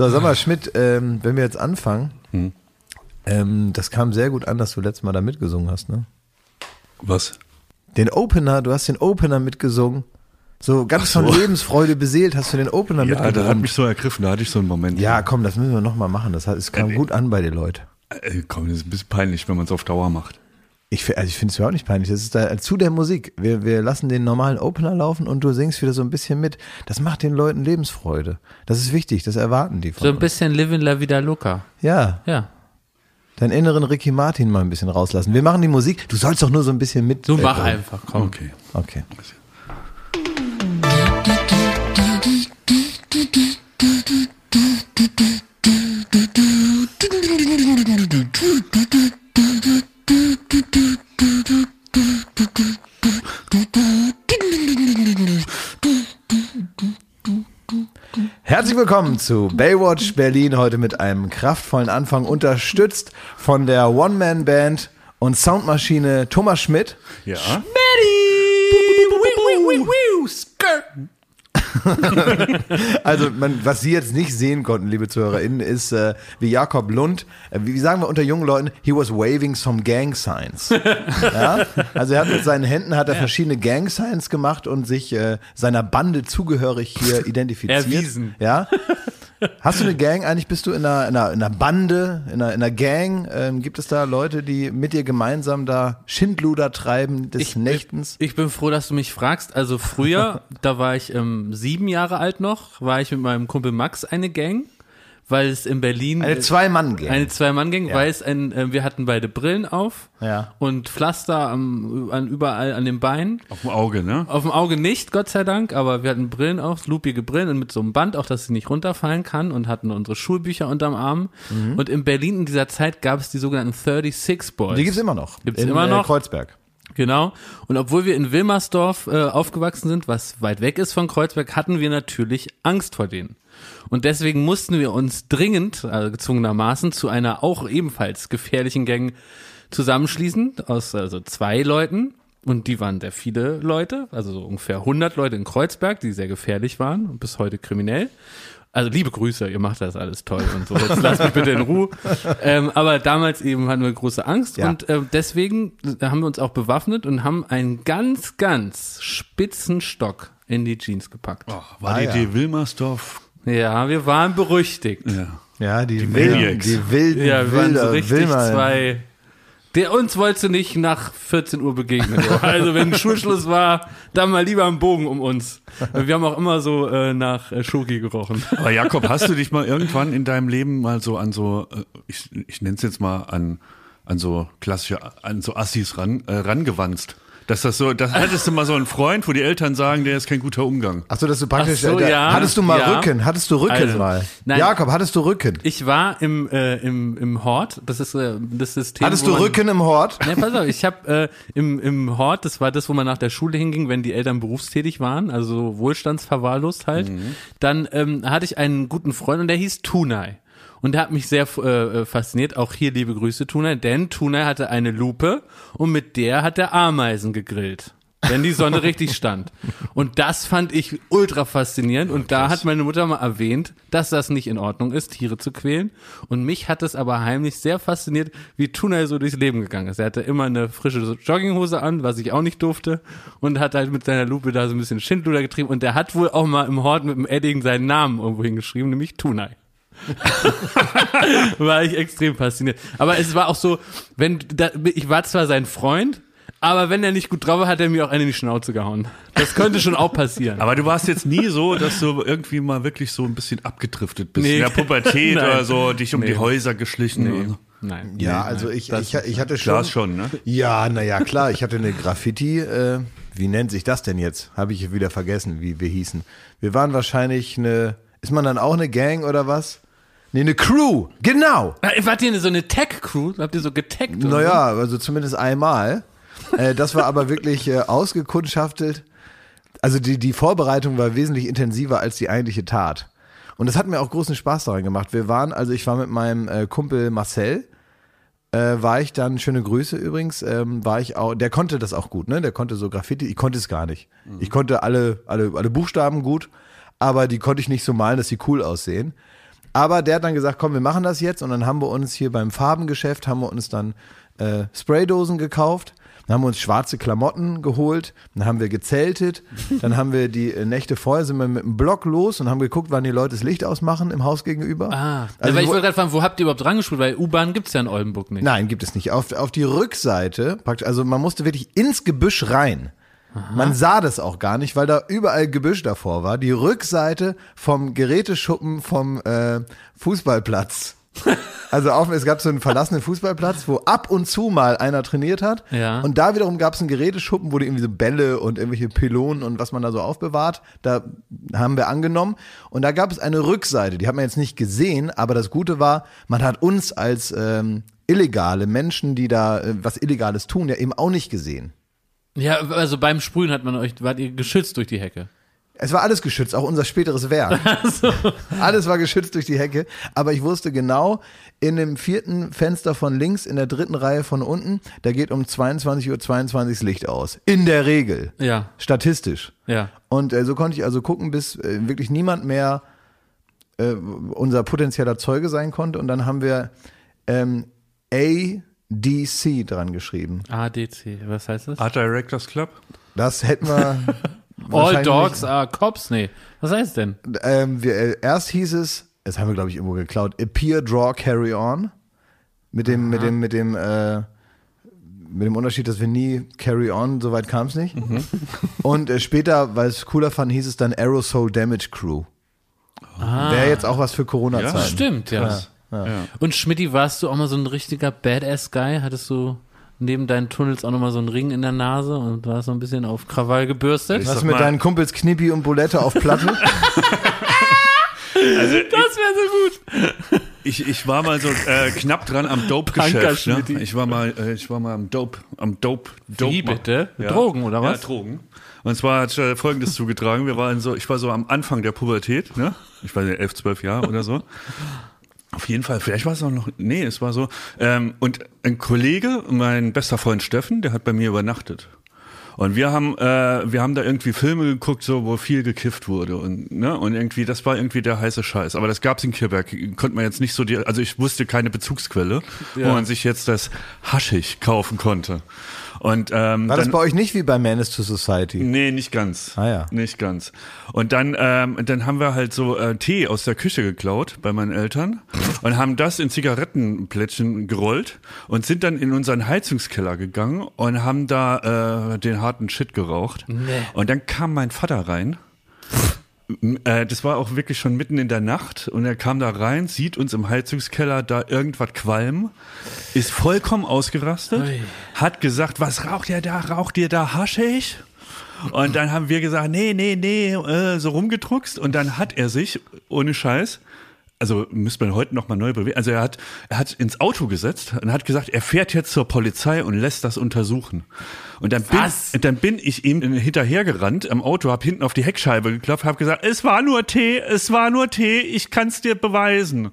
So, sag mal, Schmidt, ähm, wenn wir jetzt anfangen, ähm, das kam sehr gut an, dass du letztes Mal da mitgesungen hast, ne? Was? Den Opener, du hast den Opener mitgesungen. So ganz so. von Lebensfreude beseelt hast du den Opener Ja, da mitgesungen. hat mich so ergriffen, da hatte ich so einen Moment. ja, komm, das müssen wir nochmal machen. Das es kam Äh, gut an bei den Leuten. Äh, komm, das ist ein bisschen peinlich, wenn man es auf Dauer macht. Ich, also ich finde es überhaupt nicht peinlich. Das ist da, zu der Musik. Wir, wir lassen den normalen Opener laufen und du singst wieder so ein bisschen mit. Das macht den Leuten Lebensfreude. Das ist wichtig. Das erwarten die von So ein uns. bisschen Living La Vida Loca. Ja, Ja. deinen inneren Ricky Martin mal ein bisschen rauslassen. Wir machen die Musik. Du sollst doch nur so ein bisschen mit. Du äh, mach äh, einfach, komm. Okay. Okay. Herzlich willkommen zu Baywatch Berlin, heute mit einem kraftvollen Anfang, unterstützt von der One-Man-Band und Soundmaschine Thomas Schmidt. Ja. Also, man, was Sie jetzt nicht sehen konnten, liebe ZuhörerInnen, ist, äh, wie Jakob Lund, äh, wie, wie sagen wir unter jungen Leuten, he was waving some gang signs. ja? Also, er hat mit seinen Händen hat er verschiedene Gang signs gemacht und sich äh, seiner Bande zugehörig hier identifiziert. Erwiesen. Ja. Hast du eine Gang? Eigentlich bist du in einer, in einer, in einer Bande, in einer, in einer Gang. Ähm, gibt es da Leute, die mit dir gemeinsam da Schindluder treiben des Nächtens? Ich bin froh, dass du mich fragst. Also früher, da war ich ähm, sieben Jahre alt noch, war ich mit meinem Kumpel Max eine Gang, weil es in Berlin Eine Zwei-Mann-Gang. eine Zwei-Mann-Gang, weil es ein, äh, wir hatten beide Brillen auf Ja. und Pflaster am, an, überall an den Beinen. Auf dem Auge, ne? Auf dem Auge nicht, Gott sei Dank, aber wir hatten Brillen auf, loopige Brillen und mit so einem Band, auch dass sie nicht runterfallen kann und hatten unsere Schulbücher unterm Arm. Und in Berlin in dieser Zeit gab es die sogenannten 36 Boys. Die gibt's immer noch. Gibt's in, immer noch? Äh, Kreuzberg. Genau. Und obwohl wir in Wilmersdorf äh, aufgewachsen sind, was weit weg ist von Kreuzberg, hatten wir natürlich Angst vor denen. Und deswegen mussten wir uns dringend, also gezwungenermaßen, zu einer auch ebenfalls gefährlichen Gang zusammenschließen, aus also zwei Leuten. Und die waren sehr viele Leute, also so ungefähr 100 Leute in Kreuzberg, die sehr gefährlich waren und bis heute kriminell. Also liebe Grüße, ihr macht das alles toll und so. Jetzt lasst mich bitte in Ruhe. Ähm, aber damals eben hatten wir große Angst Ja. und äh, deswegen haben wir uns auch bewaffnet und haben einen ganz, ganz spitzen Stock in die Jeans gepackt. Oh, war Ah, die, ja. die Wilmersdorf? Ja, wir waren berüchtigt. Ja. Ja, die, Die wilden, die wilden, Ja, wir waren so wilder, richtig Wilmer. zwei. Der uns wollte nicht nach 14 Uhr begegnen. Also wenn Schulschluss war, dann mal lieber einen Bogen um uns. Wir haben auch immer so äh, nach äh, Schoki gerochen. Aber Jakob, hast du dich mal irgendwann in deinem Leben mal so an so, äh, ich, ich nenne es jetzt mal an, an so klassische, an so Assis ran, äh, rangewanzt? Dass das so, da hattest du mal so einen Freund, wo die Eltern sagen, der ist kein guter Umgang. Ach so, dass du praktisch, so, äh, ja. hattest du mal Ja. Rücken, hattest du Rücken Also, mal. nein. Jakob, hattest du Rücken? Ich war im, äh, im, im Hort, das ist äh, das System. Hattest du man- Rücken im Hort? Ne, pass auf, ich habe äh, im, im Hort, das war das, wo man nach der Schule hinging, wenn die Eltern berufstätig waren, also wohlstandsverwahrlost halt. Dann ähm, hatte ich einen guten Freund und der hieß Tunai. Und der hat mich sehr äh, fasziniert. Auch hier liebe Grüße, Tunai, denn Tunai hatte eine Lupe und mit der hat er Ameisen gegrillt. Wenn die Sonne richtig stand. Und das fand ich ultra faszinierend. Und da hat meine Mutter mal erwähnt, dass das nicht in Ordnung ist, Tiere zu quälen. Und mich hat es aber heimlich sehr fasziniert, wie Tunai so durchs Leben gegangen ist. Er hatte immer eine frische Jogginghose an, was ich auch nicht durfte. Und hat halt mit seiner Lupe da so ein bisschen Schindluder getrieben. Und der hat wohl auch mal im Hort mit dem Edding seinen Namen irgendwo hingeschrieben, nämlich Tunai. war ich extrem fasziniert. Aber es war auch so, wenn da, ich war zwar sein Freund, aber wenn er nicht gut drauf war, hat er mir auch eine in die Schnauze gehauen. Das könnte schon auch passieren. Aber du warst jetzt nie so, dass du irgendwie mal wirklich so ein bisschen abgedriftet bist. Nee. In der Pubertät oder so, dich um Nee. die Häuser geschlichen. nee, oder- nein. Ja, nee, also ich, Das- ich, ich hatte schon. Glas schon, ne? Ja, naja, klar. Ich hatte eine Graffiti, äh, wie nennt sich das denn jetzt? Habe ich wieder vergessen, wie wir hießen. Wir waren wahrscheinlich eine, ist man dann auch eine Gang oder was? Nee, eine Crew, genau. Wart ihr so eine Tech-Crew? Habt ihr so getaggt? Naja, also zumindest einmal. Äh, das war aber wirklich äh, ausgekundschaftet. Also die, die Vorbereitung war wesentlich intensiver als die eigentliche Tat. Und das hat mir auch großen Spaß daran gemacht. Wir waren, also ich war mit meinem äh, Kumpel Marcel, äh, war ich dann, schöne Grüße übrigens, ähm, war ich auch, der konnte das auch gut, ne? Der konnte so Graffiti, ich konnte es gar nicht. Ich konnte alle, alle, alle Buchstaben gut, aber die konnte ich nicht so malen, dass sie cool aussehen. Aber der hat dann gesagt, komm, wir machen das jetzt. Und dann haben wir uns hier beim Farbengeschäft, haben wir uns dann äh, Spraydosen gekauft. Dann haben wir uns schwarze Klamotten geholt, dann haben wir gezeltet, dann haben wir die äh, Nächte vorher sind wir mit dem Block los und haben geguckt, wann die Leute das Licht ausmachen im Haus gegenüber. Ah, Also weil ich wo- wollte gerade fragen, wo habt ihr überhaupt dran gespielt? Weil U-Bahn gibt's ja in Oldenburg nicht. Nein, gibt es nicht. Auf, auf die Rückseite, praktisch, also man musste wirklich ins Gebüsch rein. Man sah das auch gar nicht, weil da überall Gebüsch davor war. Die Rückseite vom Geräteschuppen vom äh, Fußballplatz. Also auf, es gab so einen verlassenen Fußballplatz, wo ab und zu mal einer trainiert hat. Ja. Und da wiederum gab es einen Geräteschuppen, wo die irgendwie so Bälle und irgendwelche Pylonen und was man da so aufbewahrt. Da haben wir angenommen. Und da gab es eine Rückseite, die hat man jetzt nicht gesehen, aber das Gute war, man hat uns als ähm, illegale Menschen, die da äh, was Illegales tun, ja eben auch nicht gesehen. Ja, also beim Sprühen hat man euch, wart ihr geschützt durch die Hecke. Es war alles geschützt, auch unser späteres Werk. Alles war geschützt durch die Hecke. Aber ich wusste genau, in dem vierten Fenster von links, in der dritten Reihe von unten, da geht um 22.22 Uhr 22 das Licht aus. In der Regel. Ja, Statistisch. ja. Und äh, so konnte ich also gucken, bis äh, wirklich niemand mehr äh, unser potenzieller Zeuge sein konnte. Und dann haben wir ähm, ADC dran geschrieben. ADC, was heißt das? Art Directors Club? Das hätten wir. All Dogs are Cops? Nee. Was heißt denn? ähm, wir, äh, erst hieß es, das haben wir glaube ich irgendwo geklaut, Appear, Draw, Carry On. Mit dem, mit dem, mit dem, äh, mit dem Unterschied, dass wir nie Carry On, soweit kam es nicht. Und äh, später, weil es cooler fand, hieß es dann Aerosol Damage Crew. Wäre jetzt auch was für Corona-Zeiten. Ja. Stimmt, ja. Ja. Und Schmidti, warst du auch mal so ein richtiger Badass-Guy? Hattest du neben deinen Tunnels auch nochmal so einen Ring in der Nase und warst so ein bisschen auf Krawall gebürstet? Ich Was mit mal- deinen Kumpels Knippi und Bulette auf Platte? Also Das wäre so gut. ich, ich war mal so äh, knapp dran am Dope-Geschäft. Ne? Ich war mal, äh, ich war mal am Dope, am Dope, Dope. Wie bitte? Mit Drogen oder was? Ja, Drogen. Und zwar hat äh, Folgendes zugetragen. Wir waren so, ich war so am Anfang der Pubertät, ne? Ich war ja elf, zwölf Jahre oder so. Auf jeden Fall, vielleicht war es auch noch, nee, es war so. Ähm, und ein Kollege, mein bester Freund Steffen, der hat bei mir übernachtet. Und wir haben, äh, wir haben da irgendwie Filme geguckt, so wo viel gekifft wurde und ne und irgendwie das war irgendwie der heiße Scheiß. Aber das gab's in Kirberg, konnte man jetzt nicht so die, also ich wusste keine Bezugsquelle, wo Ja. man sich jetzt das Haschig kaufen konnte. Und ähm, War das dann, bei euch nicht wie bei Menace to Society? Nee, nicht ganz. Ah, ja. Nicht ganz. Und dann, ähm, dann haben wir halt so äh, Tee aus der Küche geklaut bei meinen Eltern und haben das in Zigarettenplättchen gerollt und sind dann in unseren Heizungskeller gegangen und haben da äh, den harten Shit geraucht. Nee. Und dann kam mein Vater rein. Äh, das war auch wirklich schon mitten in der Nacht und er kam da rein, sieht uns im Heizungskeller da irgendwas qualmen, ist vollkommen ausgerastet, Ui. hat gesagt, was raucht ihr da? Raucht ihr da Haschig? Und dann haben wir gesagt, nee, nee, nee, äh, so rumgedruckst. Und dann hat er sich, ohne Scheiß, also müsste man heute nochmal neu bewegen, also er hat, er hat ins Auto gesetzt und hat gesagt, er fährt jetzt zur Polizei und lässt das untersuchen. Und dann bin, Was? dann bin ich ihm hinterhergerannt im Auto, hab hinten auf die Heckscheibe geklopft, hab gesagt, es war nur Tee, es war nur Tee, ich kann's dir beweisen.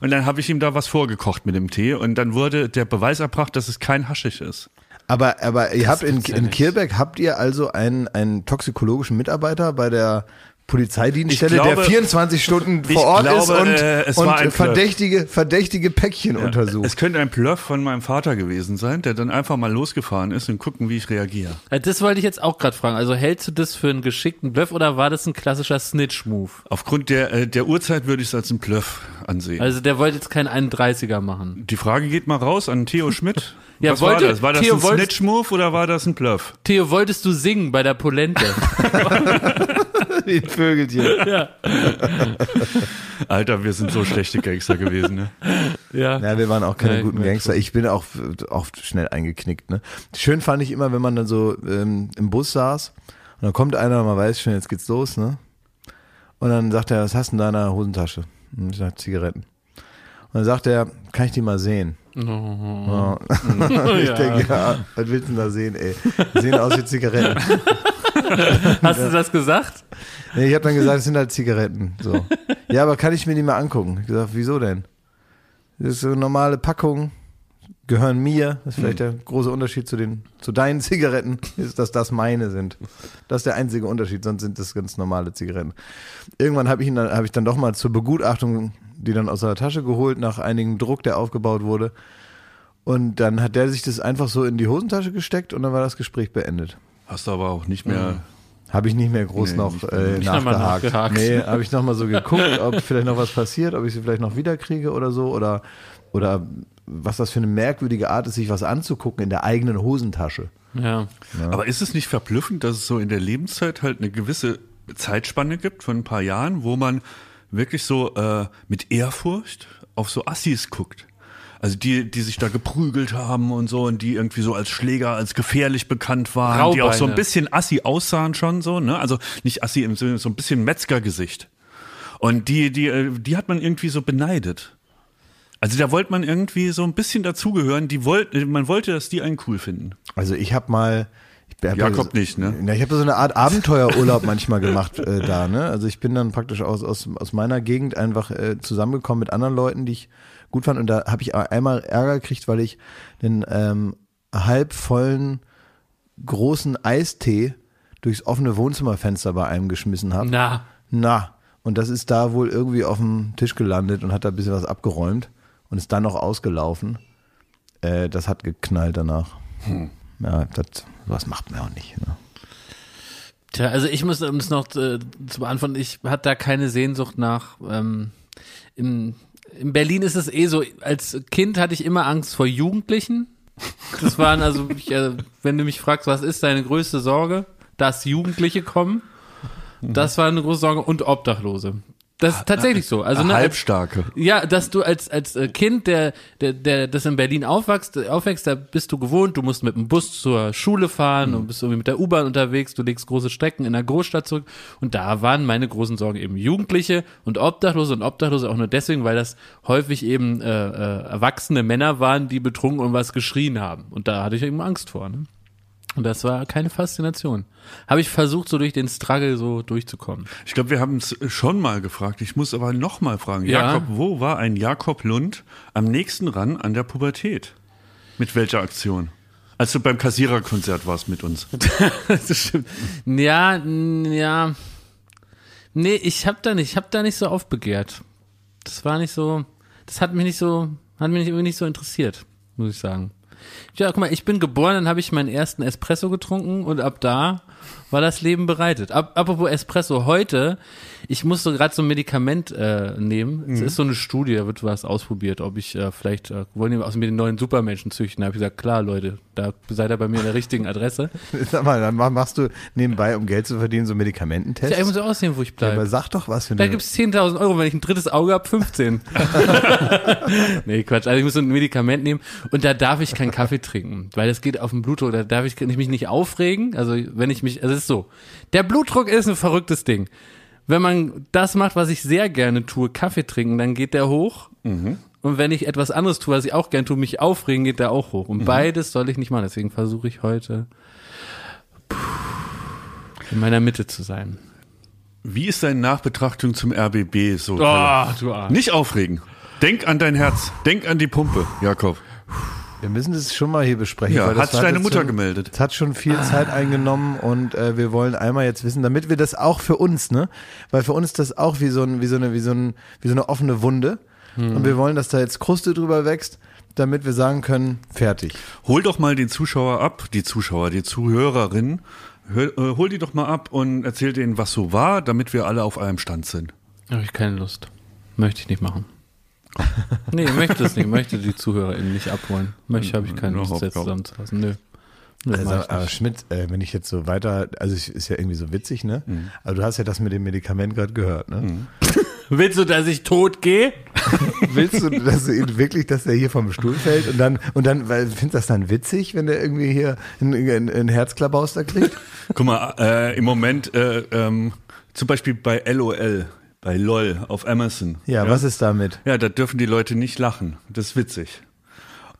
Und dann habe ich ihm da was vorgekocht mit dem Tee und dann wurde der Beweis erbracht, dass es kein Haschisch ist. Aber, aber ihr habt in, ja in. Kirbeck habt ihr also einen, einen toxikologischen Mitarbeiter bei der Polizeidienststelle, glaube- der 24 Stunden vor Ort glaube, ist und, äh, und verdächtige, verdächtige Päckchen untersucht. Es könnte ein Bluff von meinem Vater gewesen sein, der dann einfach mal losgefahren ist und gucken, wie ich reagiere. Äh, Das wollte ich jetzt auch gerade fragen. Also hältst du das für einen geschickten Bluff oder war das ein klassischer Snitch-Move? Aufgrund der, äh, der Uhrzeit würde ich es als ein Bluff ansehen. Also der wollte jetzt keinen 31er machen. Die Frage geht mal raus an Theo Schmidt. Ja, Was wollte- war das? War das Theo, ein Snitch-Move oder war das ein Bluff? Theo, wolltest du singen bei der Polente? Die Vögelchen. ja. Alter, wir sind so schlechte Gangster gewesen, ne? ja. Ja, wir waren auch keine Ja, guten Gangster. Ich bin auch oft schnell eingeknickt. Ne? Schön fand ich immer, wenn man dann so ähm, im Bus saß und dann kommt einer, man weiß schon, jetzt geht's los, ne? Und dann sagt er, was hast du in deiner Hosentasche? Und ich sag, Zigaretten. Und dann sagt er, kann ich die mal sehen? Ja. ich Ja. denke, ja, was willst du denn da sehen, ey? Die sehen aus wie Zigaretten. Hast du das gesagt? Nee, ich habe dann gesagt, es sind halt Zigaretten. So. Ja, aber kann ich mir die mal angucken? Ich gesagt, wieso denn? Das ist so eine normale Packung, gehören mir. Das ist vielleicht der große Unterschied zu den, zu deinen Zigaretten, ist, dass das meine sind. Das ist der einzige Unterschied, sonst sind das ganz normale Zigaretten. Irgendwann habe ich ihn dann, habe ich dann doch mal zur Begutachtung die dann aus der Tasche geholt nach einigem Druck, der aufgebaut wurde. Und dann hat der sich das einfach so in die Hosentasche gesteckt und dann war das Gespräch beendet. Hast du aber auch nicht mehr. Habe ich nicht mehr groß Nee, noch nicht- äh, nicht nachgehakt. nachgehakt. Nee, habe ich nochmal so geguckt, ob vielleicht noch was passiert, ob ich sie vielleicht noch wiederkriege oder so oder, oder was das für eine merkwürdige Art ist, sich was anzugucken in der eigenen Hosentasche. Ja. Aber ist es nicht verblüffend, dass es so in der Lebenszeit halt eine gewisse Zeitspanne gibt von ein paar Jahren, wo man wirklich so äh, mit Ehrfurcht auf so Assis guckt? Also die, die sich da geprügelt haben und so und die irgendwie so als Schläger, als gefährlich bekannt waren, die auch so ein Raubeine. bisschen Assi aussahen schon so, ne? Also nicht Assi im Sinne, so ein bisschen Metzgergesicht. Und die, die, äh, die hat man irgendwie so beneidet. Also da wollte man irgendwie so ein bisschen dazugehören. Die wollte, man wollte, dass die einen cool finden. Also ich habe mal. Ich hab Jakob ja, nicht, ne? Na, ich habe so eine Art Abenteuerurlaub manchmal gemacht äh, da. Ne? Also ich bin dann praktisch aus, aus, aus meiner Gegend einfach äh, zusammengekommen mit anderen Leuten, die ich gut fand. Und da habe ich einmal Ärger gekriegt, weil ich den ähm, halb vollen großen Eistee durchs offene Wohnzimmerfenster bei einem geschmissen habe. Na, Na, und das ist da wohl irgendwie auf dem Tisch gelandet und hat da ein bisschen was abgeräumt und ist dann noch ausgelaufen. Äh, das hat geknallt danach. Ja, das, was macht man auch nicht. Ne? Tja, also ich muss, um es noch äh, zu beantworten, ich hatte da keine Sehnsucht nach. Ähm, in, in Berlin ist es eh so, als Kind hatte ich immer Angst vor Jugendlichen. Das waren also, ich, äh, wenn du mich fragst, was ist deine größte Sorge, dass Jugendliche kommen, das war eine große Sorge und Obdachlose. Das ist tatsächlich so. Also ne, als, Halbstarke. ja, dass du als als äh, Kind, der der der das in Berlin aufwächst, aufwächst, da bist du gewohnt, du musst mit dem Bus zur Schule fahren und bist irgendwie mit der U-Bahn unterwegs, du legst große Strecken in der Großstadt zurück und da waren meine großen Sorgen eben Jugendliche und Obdachlose und Obdachlose auch nur deswegen, weil das häufig eben äh, äh, erwachsene Männer waren, die betrunken und was geschrien haben und da hatte ich eben Angst vor. Ne? Und das war keine Faszination. Habe ich versucht, so durch den Struggle so durchzukommen. Ich glaube, wir haben es schon mal gefragt. Ich muss aber noch mal fragen. Ja. Jakob, wo war ein Jakob Lund am nächsten ran an der Pubertät? Mit welcher Aktion? Als du beim Kassiererkonzert warst mit uns. das stimmt. Ja, ja. Nee, ich hab da nicht, ich da nicht so aufbegehrt. Das war nicht so, das hat mich nicht so, hat mich irgendwie nicht so interessiert, muss ich sagen. Ja, guck mal, ich bin geboren, dann habe ich meinen ersten Espresso getrunken und ab da war das Leben bereitet. Ab, apropos Espresso, heute, ich musste gerade so ein Medikament äh, nehmen. Es ist so eine Studie, da wird was ausprobiert, ob ich äh, vielleicht, äh, wollen die aus mir den neuen Supermenschen züchten? Da habe ich gesagt, klar, Leute, da seid ihr bei mir an der richtigen Adresse. Sag mal, dann mach- machst du nebenbei, um Geld zu verdienen, so Medikamententests. Ja, ich muss so aussehen, wo ich Ja, bleibe. aber sag doch was für Da eine. gibt's 10.000 Euro, wenn ich ein drittes Auge hab, 15. nee, Quatsch. Also ich muss so ein Medikament nehmen und da darf ich keinen Kaffee trinken, weil das geht auf den Blutdruck. Da darf ich mich nicht aufregen. Also wenn ich mich, also es ist so. Der Blutdruck ist ein verrücktes Ding. Wenn man das macht, was ich sehr gerne tue, Kaffee trinken, dann geht der hoch. Und wenn ich etwas anderes tue, was ich auch gerne tue, mich aufregen, geht der auch hoch. Und beides soll ich nicht machen. Deswegen versuche ich heute in meiner Mitte zu sein. Wie ist deine Nachbetrachtung zum RBB so? du Arsch. Nicht aufregen. Denk an dein Herz. Denk an die Pumpe, Jakob. Wir müssen das schon mal hier besprechen. Ja, weil das hat sich deine Mutter schon- gemeldet. Das hat schon viel Zeit eingenommen und äh, wir wollen einmal jetzt wissen, damit wir das auch für uns, ne? Weil für uns ist das auch wie so, ein, wie so, eine, wie so, ein, wie so eine offene Wunde. Und wir wollen, dass da jetzt Kruste drüber wächst, damit wir sagen können, fertig. Hol doch mal den Zuschauer ab, die Zuschauer, die Zuhörerinnen. Hör, äh, hol die doch mal ab und erzähl denen, was so war, damit wir alle auf einem Stand sind. Habe ich keine Lust. Möchte ich nicht machen. nee, ich möchte es nicht. Ich möchte die ZuhörerInnen nicht abholen. Möchte, habe ich keine Lust, jetzt zusammenzufassen. Nö. Nö Also, aber. Schmidt, äh, wenn ich jetzt so weiter, also ich, ist ja irgendwie so witzig, ne? Aber du hast ja das mit dem Medikament gerade gehört, ne? Willst du, dass ich tot gehe? Willst du, dass du ihn wirklich, dass er hier vom Stuhl fällt und dann, und dann, weil findest du das dann witzig, wenn der irgendwie hier einen, einen, einen Herzklabauster kriegt? Guck mal, äh, im Moment äh, ähm, zum Beispiel bei LOL, bei LOL auf Amazon. Ja, was ist damit? Ja, da dürfen die Leute nicht lachen. Das ist witzig.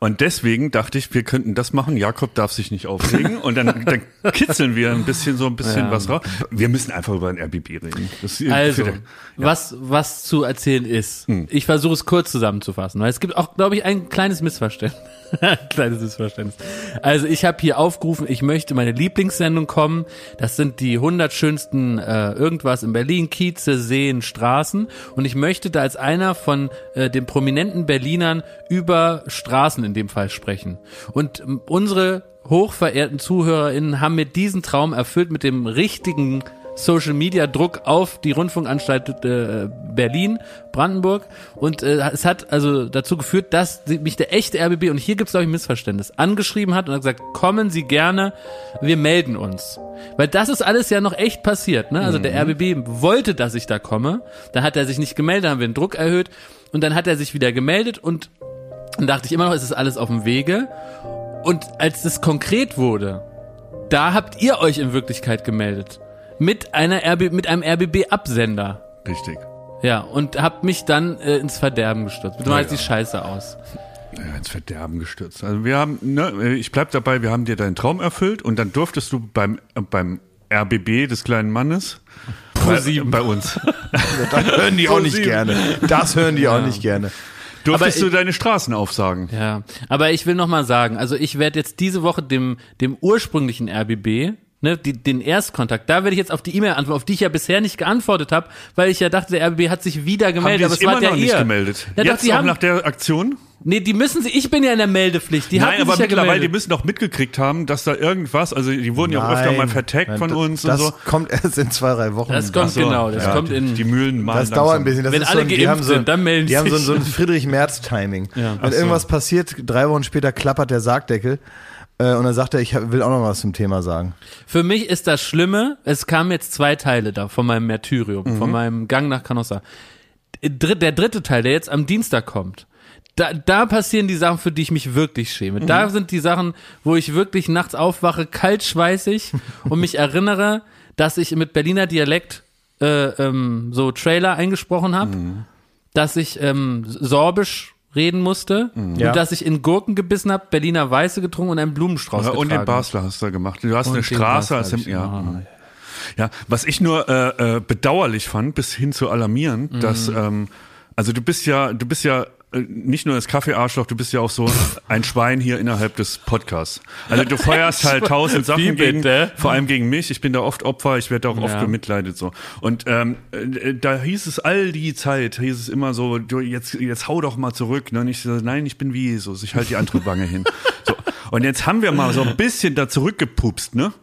Und deswegen dachte ich, wir könnten das machen. Jakob darf sich nicht aufregen und dann, dann kitzeln wir ein bisschen so ein bisschen Ja. was raus. Wir müssen einfach über ein RBB reden. Also, für- was, was zu erzählen ist. Hm. Ich versuche es kurz zusammenzufassen, weil es gibt auch, glaube ich, ein kleines Missverständnis. Ein kleines Missverständnis. Also ich habe hier aufgerufen, ich möchte meine Lieblingssendung kommen. Das sind die 100 schönsten äh, irgendwas in Berlin, Kieze, Seen, Straßen. Und ich möchte da als einer von äh, den prominenten Berlinern über Straßen in dem Fall sprechen. Und ähm, unsere hochverehrten ZuhörerInnen haben mir diesen Traum erfüllt mit dem richtigen Social Media Druck auf die Rundfunkanstalt äh, Berlin, Brandenburg und äh, es hat also dazu geführt, dass mich der echte RBB und hier gibt es glaube ich ein Missverständnis angeschrieben hat und hat gesagt, kommen Sie gerne, wir melden uns. Weil das ist alles ja noch echt passiert, ne? Also der RBB wollte, dass ich da komme, dann hat er sich nicht gemeldet, dann haben wir den Druck erhöht und dann hat er sich wieder gemeldet und dann dachte ich immer noch, es ist alles auf dem Wege und als es konkret wurde, da habt ihr euch in Wirklichkeit gemeldet. Mit einer RB, mit einem RBB-Absender. Richtig. Ja, und habt mich dann äh, ins Verderben gestürzt. Bitte mal Ja, die Scheiße aus. Ja, ins Verderben gestürzt. Also wir haben, ne, ich bleib dabei, wir haben dir deinen Traum erfüllt und dann durftest du beim, beim RBB des kleinen Mannes bei, bei uns Das hören die auch nicht gerne. Das hören die auch nicht gerne. durftest Aber du deine Straßen aufsagen. Ja, aber ich will noch mal sagen, also ich werde jetzt diese Woche dem, dem ursprünglichen RBB, ne, die, den Erstkontakt, da werde ich jetzt auf die E-Mail antworten, auf die ich ja bisher nicht geantwortet habe, weil ich ja dachte, der RBB hat sich wieder Haben gemeldet, die aber sich es war der nicht gemeldet? Ja, doch, Jetzt die auch haben, nach der Aktion? nee, die müssen sie, ich bin ja in der Meldepflicht, die Nein, haben aber sich ja mittlerweile, die gemeldet. müssen doch mitgekriegt haben, dass da irgendwas, also die wurden ja auch öfter mal vertaggt Nein, von das- uns Das und so. kommt erst in zwei, drei Wochen. Das kommt So, genau, das ja, kommt die, in, die Mühlen malen Das dauert ein bisschen. Das Wenn ist alle so, ein- die geimpft haben so, sind, dann melden Die haben so, ein- sich. so ein Friedrich-Merz-Timing. Ja. Wenn Ach so. irgendwas passiert, drei Wochen später klappert der Sargdeckel und dann sagt er, ich will auch noch was zum Thema sagen. Für mich ist das Schlimme, es kamen jetzt zwei Teile da von meinem Märtyrium, von meinem Gang nach Canossa. Der dritte Teil, der jetzt am Dienstag kommt, da, da passieren die Sachen, für die ich mich wirklich schäme. Da sind die Sachen, wo ich wirklich nachts aufwache, kaltschweißig und mich erinnere, dass ich mit Berliner Dialekt äh, ähm, so Trailer eingesprochen habe, dass ich ähm, Sorbisch reden musste Ja. und dass ich in Gurken gebissen habe, Berliner Weiße getrunken und einen Blumenstrauß Ja, und den Basler hast du gemacht. Du hast Und eine Straße als ich ja. gemacht. Ja, was ich nur äh, äh, bedauerlich fand, bis hin zu alarmieren, Mhm. dass ähm, also du bist ja, du bist ja nicht nur das Kaffeearschloch, du bist ja auch so ein Schwein hier innerhalb des Podcasts. Also du feuerst halt tausend Sachen gegen, vor allem gegen mich. Ich bin da oft Opfer, ich werde auch oft Ja. bemitleidet so. Und ähm, äh, da hieß es all die Zeit, hieß es immer so, du jetzt jetzt hau doch mal zurück. Ne? Und ich so, nein, ich bin wie Jesus, ich halte die andere Wange hin. So. Und jetzt haben wir mal so ein bisschen da zurückgepupst, ne?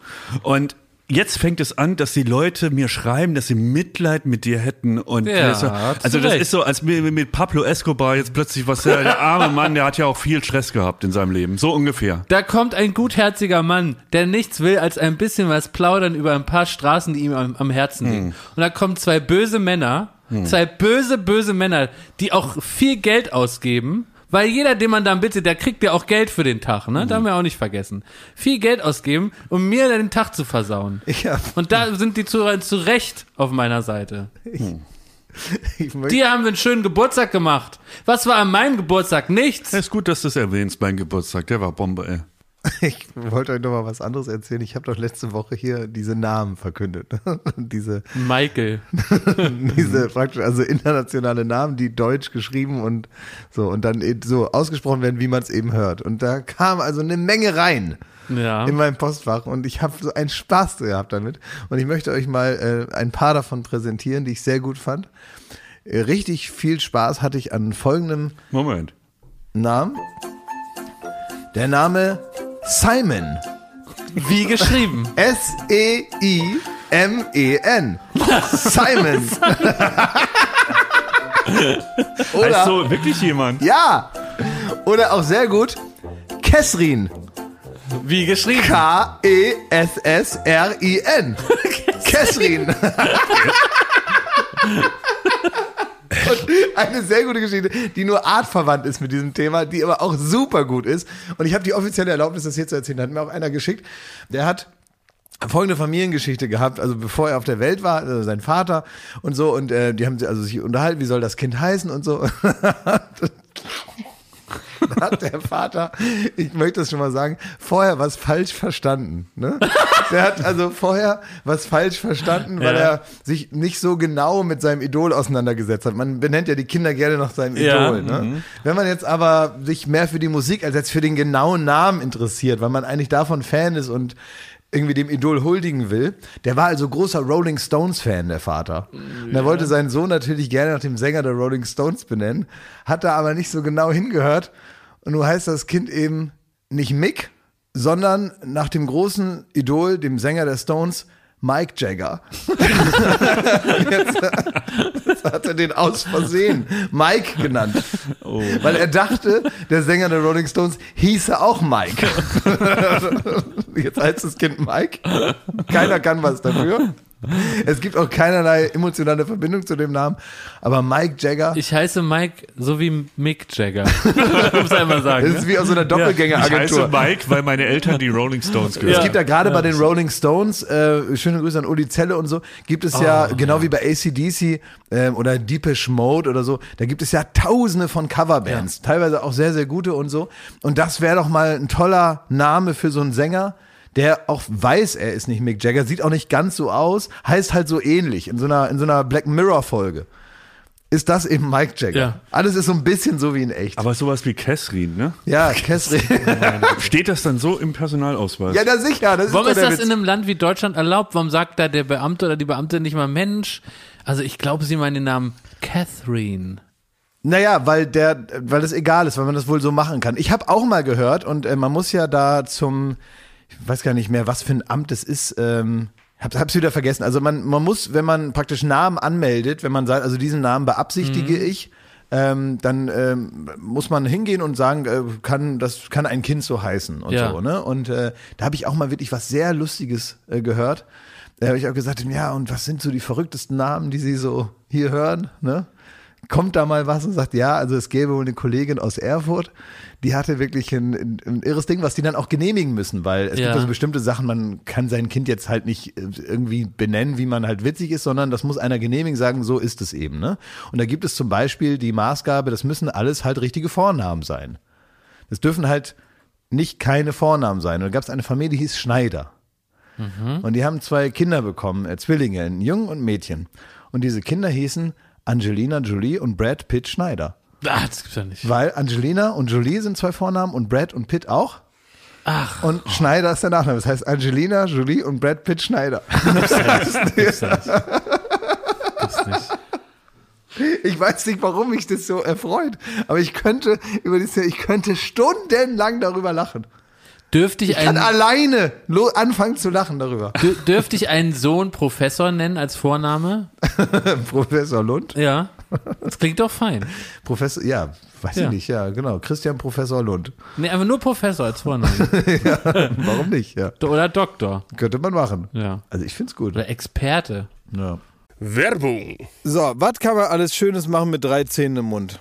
Und Jetzt fängt es an, dass die Leute mir schreiben, dass sie Mitleid mit dir hätten und Ja, so, also das recht. ist so, als mit, mit Pablo Escobar jetzt plötzlich was der, der arme Mann, der hat ja auch viel Stress gehabt in seinem Leben, so ungefähr. Da kommt ein gutherziger Mann, der nichts will, als ein bisschen was plaudern über ein paar Straßen, die ihm am, am Herzen liegen. Und da kommen zwei böse Männer, zwei böse, böse Männer, die auch viel Geld ausgeben, weil jeder, den man dann bittet, der kriegt ja auch Geld für den Tag, ne? Da haben wir auch nicht vergessen. Viel Geld ausgeben, um mir den Tag zu versauen. Ja, Und da sind die Zuhörer zu Recht auf meiner Seite. ich möchte, Die haben einen schönen Geburtstag gemacht. Was war an meinem Geburtstag? Nichts. Es ist gut, dass du es erwähnst, mein Geburtstag, der war Bombe, ey. ich wollte euch noch mal was anderes erzählen. Ich habe doch letzte Woche hier diese Namen verkündet. diese, Michael. diese praktisch, also internationale Namen, die deutsch geschrieben und so und dann eben so ausgesprochen werden, wie man es eben hört. Und da kam also eine Menge rein. Ja. in meinem Postfach und ich habe so einen Spaß gehabt damit und ich möchte euch mal äh, ein paar davon präsentieren, die ich sehr gut fand. Äh, richtig viel Spaß hatte ich an folgendem Moment. Namen. Der Name Simon. Wie geschrieben. E S-E-I-M-E-N. Simon. Oder, Heißt so wirklich jemand? ja. Oder auch sehr gut, Kesrin. Wie geschrieben. E K-E-S-S-R-I-N. Und eine sehr gute Geschichte, die nur artverwandt ist mit diesem Thema, die aber auch super gut ist. Und ich habe die offizielle Erlaubnis, das hier zu erzählen. Da hat mir auch einer geschickt, der hat folgende Familiengeschichte gehabt, also bevor er auf der Welt war, also sein Vater und so, und äh, die haben sich also sich unterhalten, wie soll das Kind heißen und so. hat der Vater, ich möchte das schon mal sagen, vorher was falsch verstanden. Ne? Der hat also vorher was falsch verstanden, weil Ja. er sich nicht so genau mit seinem Idol auseinandergesetzt hat. Man benennt ja die Kinder gerne nach seinem Ja, Idol. Ne? Wenn man jetzt aber sich mehr für die Musik als jetzt für den genauen Namen interessiert, weil man eigentlich davon Fan ist und irgendwie dem Idol huldigen will. Der war also großer Rolling Stones Fan, der Vater. Und er wollte seinen Sohn natürlich gerne nach dem Sänger der Rolling Stones benennen, hat da aber nicht so genau hingehört. Und nun heißt das Kind eben nicht Mick, sondern nach dem großen Idol, dem Sänger der Stones, Mike Jagger. jetzt, jetzt hat er den aus Versehen Mike genannt. Weil er dachte, der Sänger der Rolling Stones hieße auch Mike. Jetzt heißt das Kind Mike. Keiner kann was dafür. Es gibt auch keinerlei emotionale Verbindung zu dem Namen. Aber Mike Jagger, Ich heiße Mike so wie Mick Jagger. Muss einmal sagen. das ist ne? wie aus so einer Ich heiße Doppelgängeragentur. Mike, weil meine Eltern die Rolling Stones gehören. Es gibt ja gerade bei den Rolling Stones, äh, schöne Grüße an Uli Zelle und so, gibt es ja, genau wie bei ACDC ähm, oder Deepish Mode oder so, da gibt es ja tausende von Coverbands, teilweise auch sehr, sehr gute und so. Und das wäre doch mal ein toller Name für so einen Sänger, der auch weiß, er ist nicht Mick Jagger, sieht auch nicht ganz so aus, heißt halt so ähnlich, in so einer, in so einer Black Mirror Folge. Ist das eben Mike Jagger? Ja. Alles ist so ein bisschen so wie in echt. Aber sowas wie Catherine, ne? ja, Kessri. Steht das dann so im Personalausweis? ja, na sicher. Das Warum ist, ist das Witz. in einem Land wie Deutschland erlaubt? Warum sagt da der Beamte oder die Beamte nicht mal Mensch? Also ich glaube, sie meinen den Namen Catherine. Naja, weil der, weil das egal ist, weil man das wohl so machen kann. Ich habe auch mal gehört und äh, man muss ja da zum, ich weiß gar nicht mehr, was für ein Amt es ist. Ähm, hab, hab's wieder vergessen. Also man, man muss, wenn man praktisch Namen anmeldet, wenn man sagt, also diesen Namen beabsichtige Mhm. ich, ähm, dann ähm, muss man hingehen und sagen, äh, kann das kann ein Kind so heißen und Ja. so. Ne? Und äh, da habe ich auch mal wirklich was sehr Lustiges äh, gehört. Da habe ich auch gesagt, ja, und was sind so die verrücktesten Namen, die Sie so hier hören? Ne? Kommt da mal was und sagt, ja, also es gäbe wohl eine Kollegin aus Erfurt, die hatte wirklich ein, ein, irres Ding, was die dann auch genehmigen müssen, weil es Ja. gibt also bestimmte Sachen, man kann sein Kind jetzt halt nicht äh, irgendwie benennen, wie man halt witzig ist, sondern das muss einer genehmigen, sagen, so ist es eben. Ne? Und da gibt es zum Beispiel die Maßgabe, das müssen alles halt richtige Vornamen sein. Das dürfen halt nicht keine Vornamen sein. Und da gab es eine Familie, die hieß Schneider. Und die haben zwei Kinder bekommen, äh, Zwillinge, ein Jungen und ein Mädchen. Und diese Kinder hießen Angelina Jolie und Brad Pitt Schneider. Ah, das gibt's ja nicht. Weil Angelina und Jolie sind zwei Vornamen und Brad und Pitt auch. Ach, Und Schneider ist der Nachname. Das heißt Angelina Jolie und Brad Pitt Schneider. gibt's nicht. Gibt's nicht. Ich weiß nicht, warum mich das so erfreut, aber ich könnte über das, ich könnte stundenlang darüber lachen. Dürfte ich, Ich kann einen, alleine lo- anfangen zu lachen darüber. dür- dürfte ich einen Sohn Professor nennen als Vorname? Professor Lund. Ja. Das klingt doch fein. Professor, ja, weiß Ja. ich nicht, ja, genau. Christian Professor Lund. Nee, einfach nur Professor als Vorname. Warum nicht? Ja, Oder Doktor. könnte man machen. Ja. Also ich find's gut. Oder Experte. Ja. Werbung. So, was kann man alles Schönes machen mit drei Zähnen im Mund?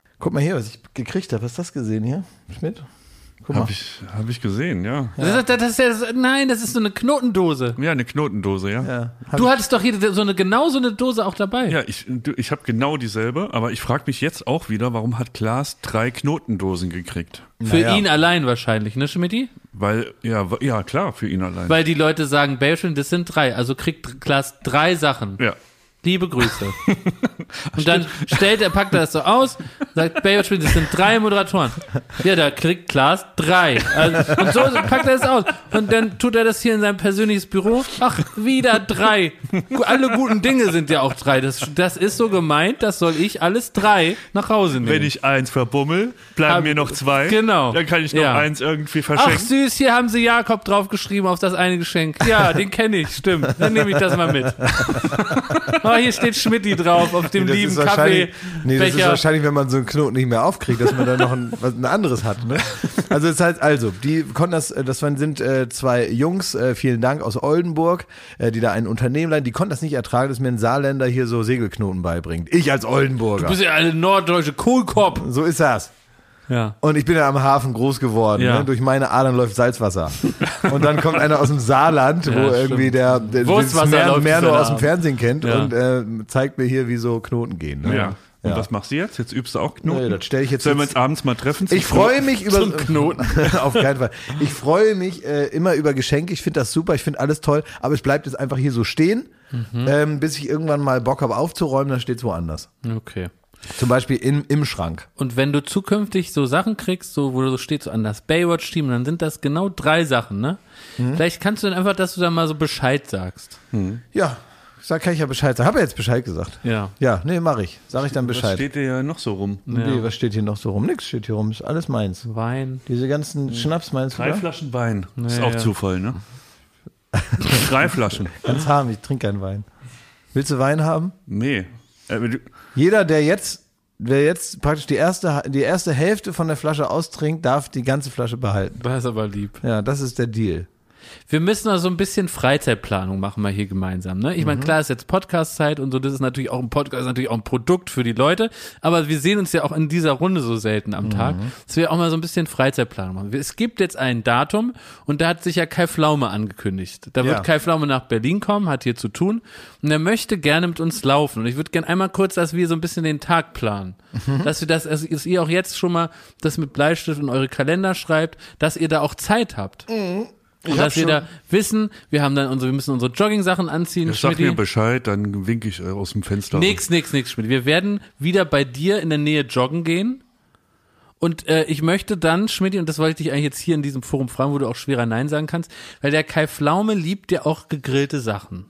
Guck mal hier, was ich gekriegt habe. Hast du das gesehen hier, Schmidt? Guck mal. Habe ich, hab ich gesehen, ja. Das ist, das ist ja, das- nein, das ist so eine Knotendose. Ja, eine Knotendose, ja. Ja, Ja, Du hattest doch hier so eine genau so eine Dose auch dabei. ich, du- ich habe genau dieselbe, aber ich frage mich jetzt auch wieder, warum hat Klaas drei Knotendosen gekriegt? Für Naja. ihn allein wahrscheinlich, ne, Schmidti? Weil, ja, ja, klar, für ihn allein. Weil die Leute sagen, Bärchen, das sind drei. Also kriegt Klaas drei Sachen. ja. Liebe Grüße. Und dann stellt er, packt er das so aus, sagt Baywatch, das sind drei Moderatoren. Ja, da kriegt Klaas drei. Also, und so packt er das aus. Und dann tut er das hier in sein persönliches Büro. Ach, wieder drei. Alle guten Dinge sind ja auch drei. Das, das ist so gemeint, das soll ich alles drei nach Hause nehmen. Wenn ich eins verbummel, bleiben Hab- mir noch zwei. Genau. Dann kann ich noch Ja. eins irgendwie Ach verschenken. süß, hier haben sie Jakob draufgeschrieben auf das eine Geschenk. Ja, den kenne ich, stimmt. Dann nehme ich das mal mit. Oh, hier steht Schmidti drauf auf dem das lieben Kaffeebecher. nee, das ist wahrscheinlich, wenn man so einen Knoten nicht mehr aufkriegt, dass man dann noch ein, was, ein anderes hat. Ne? Also das heißt, also die konnten das, äh, das waren, sind äh, zwei Jungs, äh, vielen Dank aus Oldenburg, äh, die da ein Unternehmen leiten. Die konnten das nicht ertragen, dass mir ein Saarländer hier so Segelknoten beibringt. Ich als Oldenburger. Du bist ja eine norddeutsche Kohlkopf. so ist das. Ja. Und ich bin ja am Hafen groß geworden. Ja. Ne? Durch meine Adern läuft Salzwasser. Und dann kommt einer aus dem Saarland, wo Ja, irgendwie der, der das mehr, läuft mehr nur aus dem. Fernsehen kennt Ja. und äh, zeigt mir hier, wie so Knoten gehen. Ne? Ja. Und Ja. was machst du jetzt? Jetzt übst du auch Knoten? Nee, das stelle ich jetzt. Sollen wir jetzt uns abends mal treffen? ich freue mich über Zum Knoten. Auf keinen Fall. Ich freue mich äh, immer über Geschenke. Ich finde das super. Ich finde alles toll. Aber es bleibt jetzt einfach hier so stehen, Mhm. ähm, bis ich irgendwann mal Bock habe aufzuräumen. Dann steht es woanders. Okay. Zum Beispiel in, im Schrank. Und wenn du zukünftig so Sachen kriegst, so wo du so stehst so an das Baywatch-Team, dann sind das genau drei Sachen, ne? Mhm. Vielleicht kannst du dann einfach, dass du dann mal so Bescheid sagst. Ja, sag kann ich ja Bescheid sagen. Habe ja jetzt Bescheid gesagt. Ja. Ja, nee, mache ich. Sag ich dann Was Bescheid. steht dir ja noch so rum? Nee, was steht hier noch so rum? Nix steht hier rum. Ist alles meins. Wein. Diese ganzen Schnaps meinst du? Drei da? Flaschen Wein. ist Ja, auch ja. Zufall, ne? Drei Flaschen. Ganz harm, ich trinke keinen Wein. Willst du Wein haben? Nee. Jeder, der jetzt, wer jetzt praktisch die erste, die erste Hälfte von der Flasche austrinkt, darf die ganze Flasche behalten. Das ist aber lieb. Ja, das ist der Deal. Wir müssen also ein bisschen Freizeitplanung machen wir hier gemeinsam. Ne? Ich meine, Mhm. klar ist jetzt Podcast-Zeit und so, das ist natürlich auch ein Podcast, ist natürlich auch ein Produkt für die Leute, aber wir sehen uns ja auch in dieser Runde so selten am Tag, Mhm. dass wir auch mal so ein bisschen Freizeitplanung machen. Es gibt jetzt ein Datum und da hat sich ja Kai Flaume angekündigt. Da wird Ja. Kai Flaume nach Berlin kommen, hat hier zu tun und er möchte gerne mit uns laufen und ich würde gerne einmal kurz, dass wir so ein bisschen den Tag planen. Mhm. Dass wir das, also dass ihr auch jetzt schon mal das mit Bleistift in eure Kalender schreibt, dass ihr da auch Zeit habt. Und dass wir da wissen, wir haben dann unsere, wir müssen unsere Jogging-Sachen anziehen. Ja, sag mir Bescheid, dann winke ich äh, aus dem Fenster. Nix, nix, nix, Schmidt. Wir werden wieder bei dir in der Nähe joggen gehen. Und äh, ich möchte dann, Schmidt, und das wollte ich dich eigentlich jetzt hier in diesem Forum fragen, wo du auch schwerer Nein sagen kannst, weil der Kai Pflaume liebt ja auch gegrillte Sachen.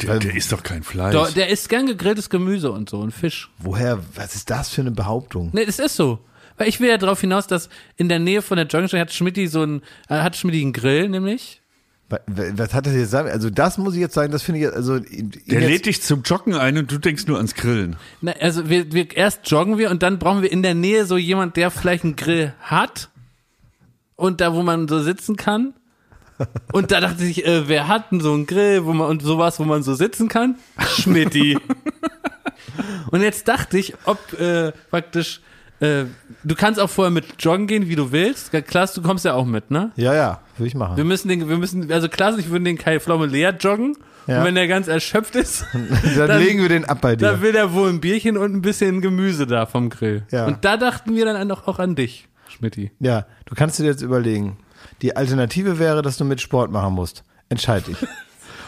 Der, der ist doch kein Fleisch. Der, der isst gern gegrilltes Gemüse und so und Fisch. Woher, was ist das für eine Behauptung? Nee, das ist so. Weil ich will ja darauf hinaus, dass in der Nähe von der Joggingstrecke hat Schmidti so ein, äh, hat Schmidti einen Grill, nämlich. Wa- wa- Was hat das jetzt sagen? Also das muss ich jetzt sagen, das finde ich jetzt, also der lädt dich zum Joggen ein und du denkst nur ans Grillen. Na, also wir, wir erst joggen wir und dann brauchen wir in der Nähe so jemand, der vielleicht einen Grill hat und da, wo man so sitzen kann. Und da dachte ich, äh, wer hat denn so einen Grill wo man, und sowas, wo man so sitzen kann? Schmidti. und jetzt dachte ich, ob äh, praktisch, äh, du kannst auch vorher mit joggen gehen, wie du willst. Klaas, du kommst ja auch mit, ne? Ja, ja, würde ich machen. Wir müssen den, wir müssen, also Klaas, ich würde den Kai Pflaume leer joggen. Ja. Und wenn der ganz erschöpft ist, dann, dann- legen wir den ab bei dir. dann will er wohl ein Bierchen und ein bisschen Gemüse da vom Grill. Ja. Und da dachten wir dann auch, auch an dich, Schmidti. Ja, du kannst dir jetzt überlegen. Die Alternative wäre, dass du mit Sport machen musst. Entscheid dich.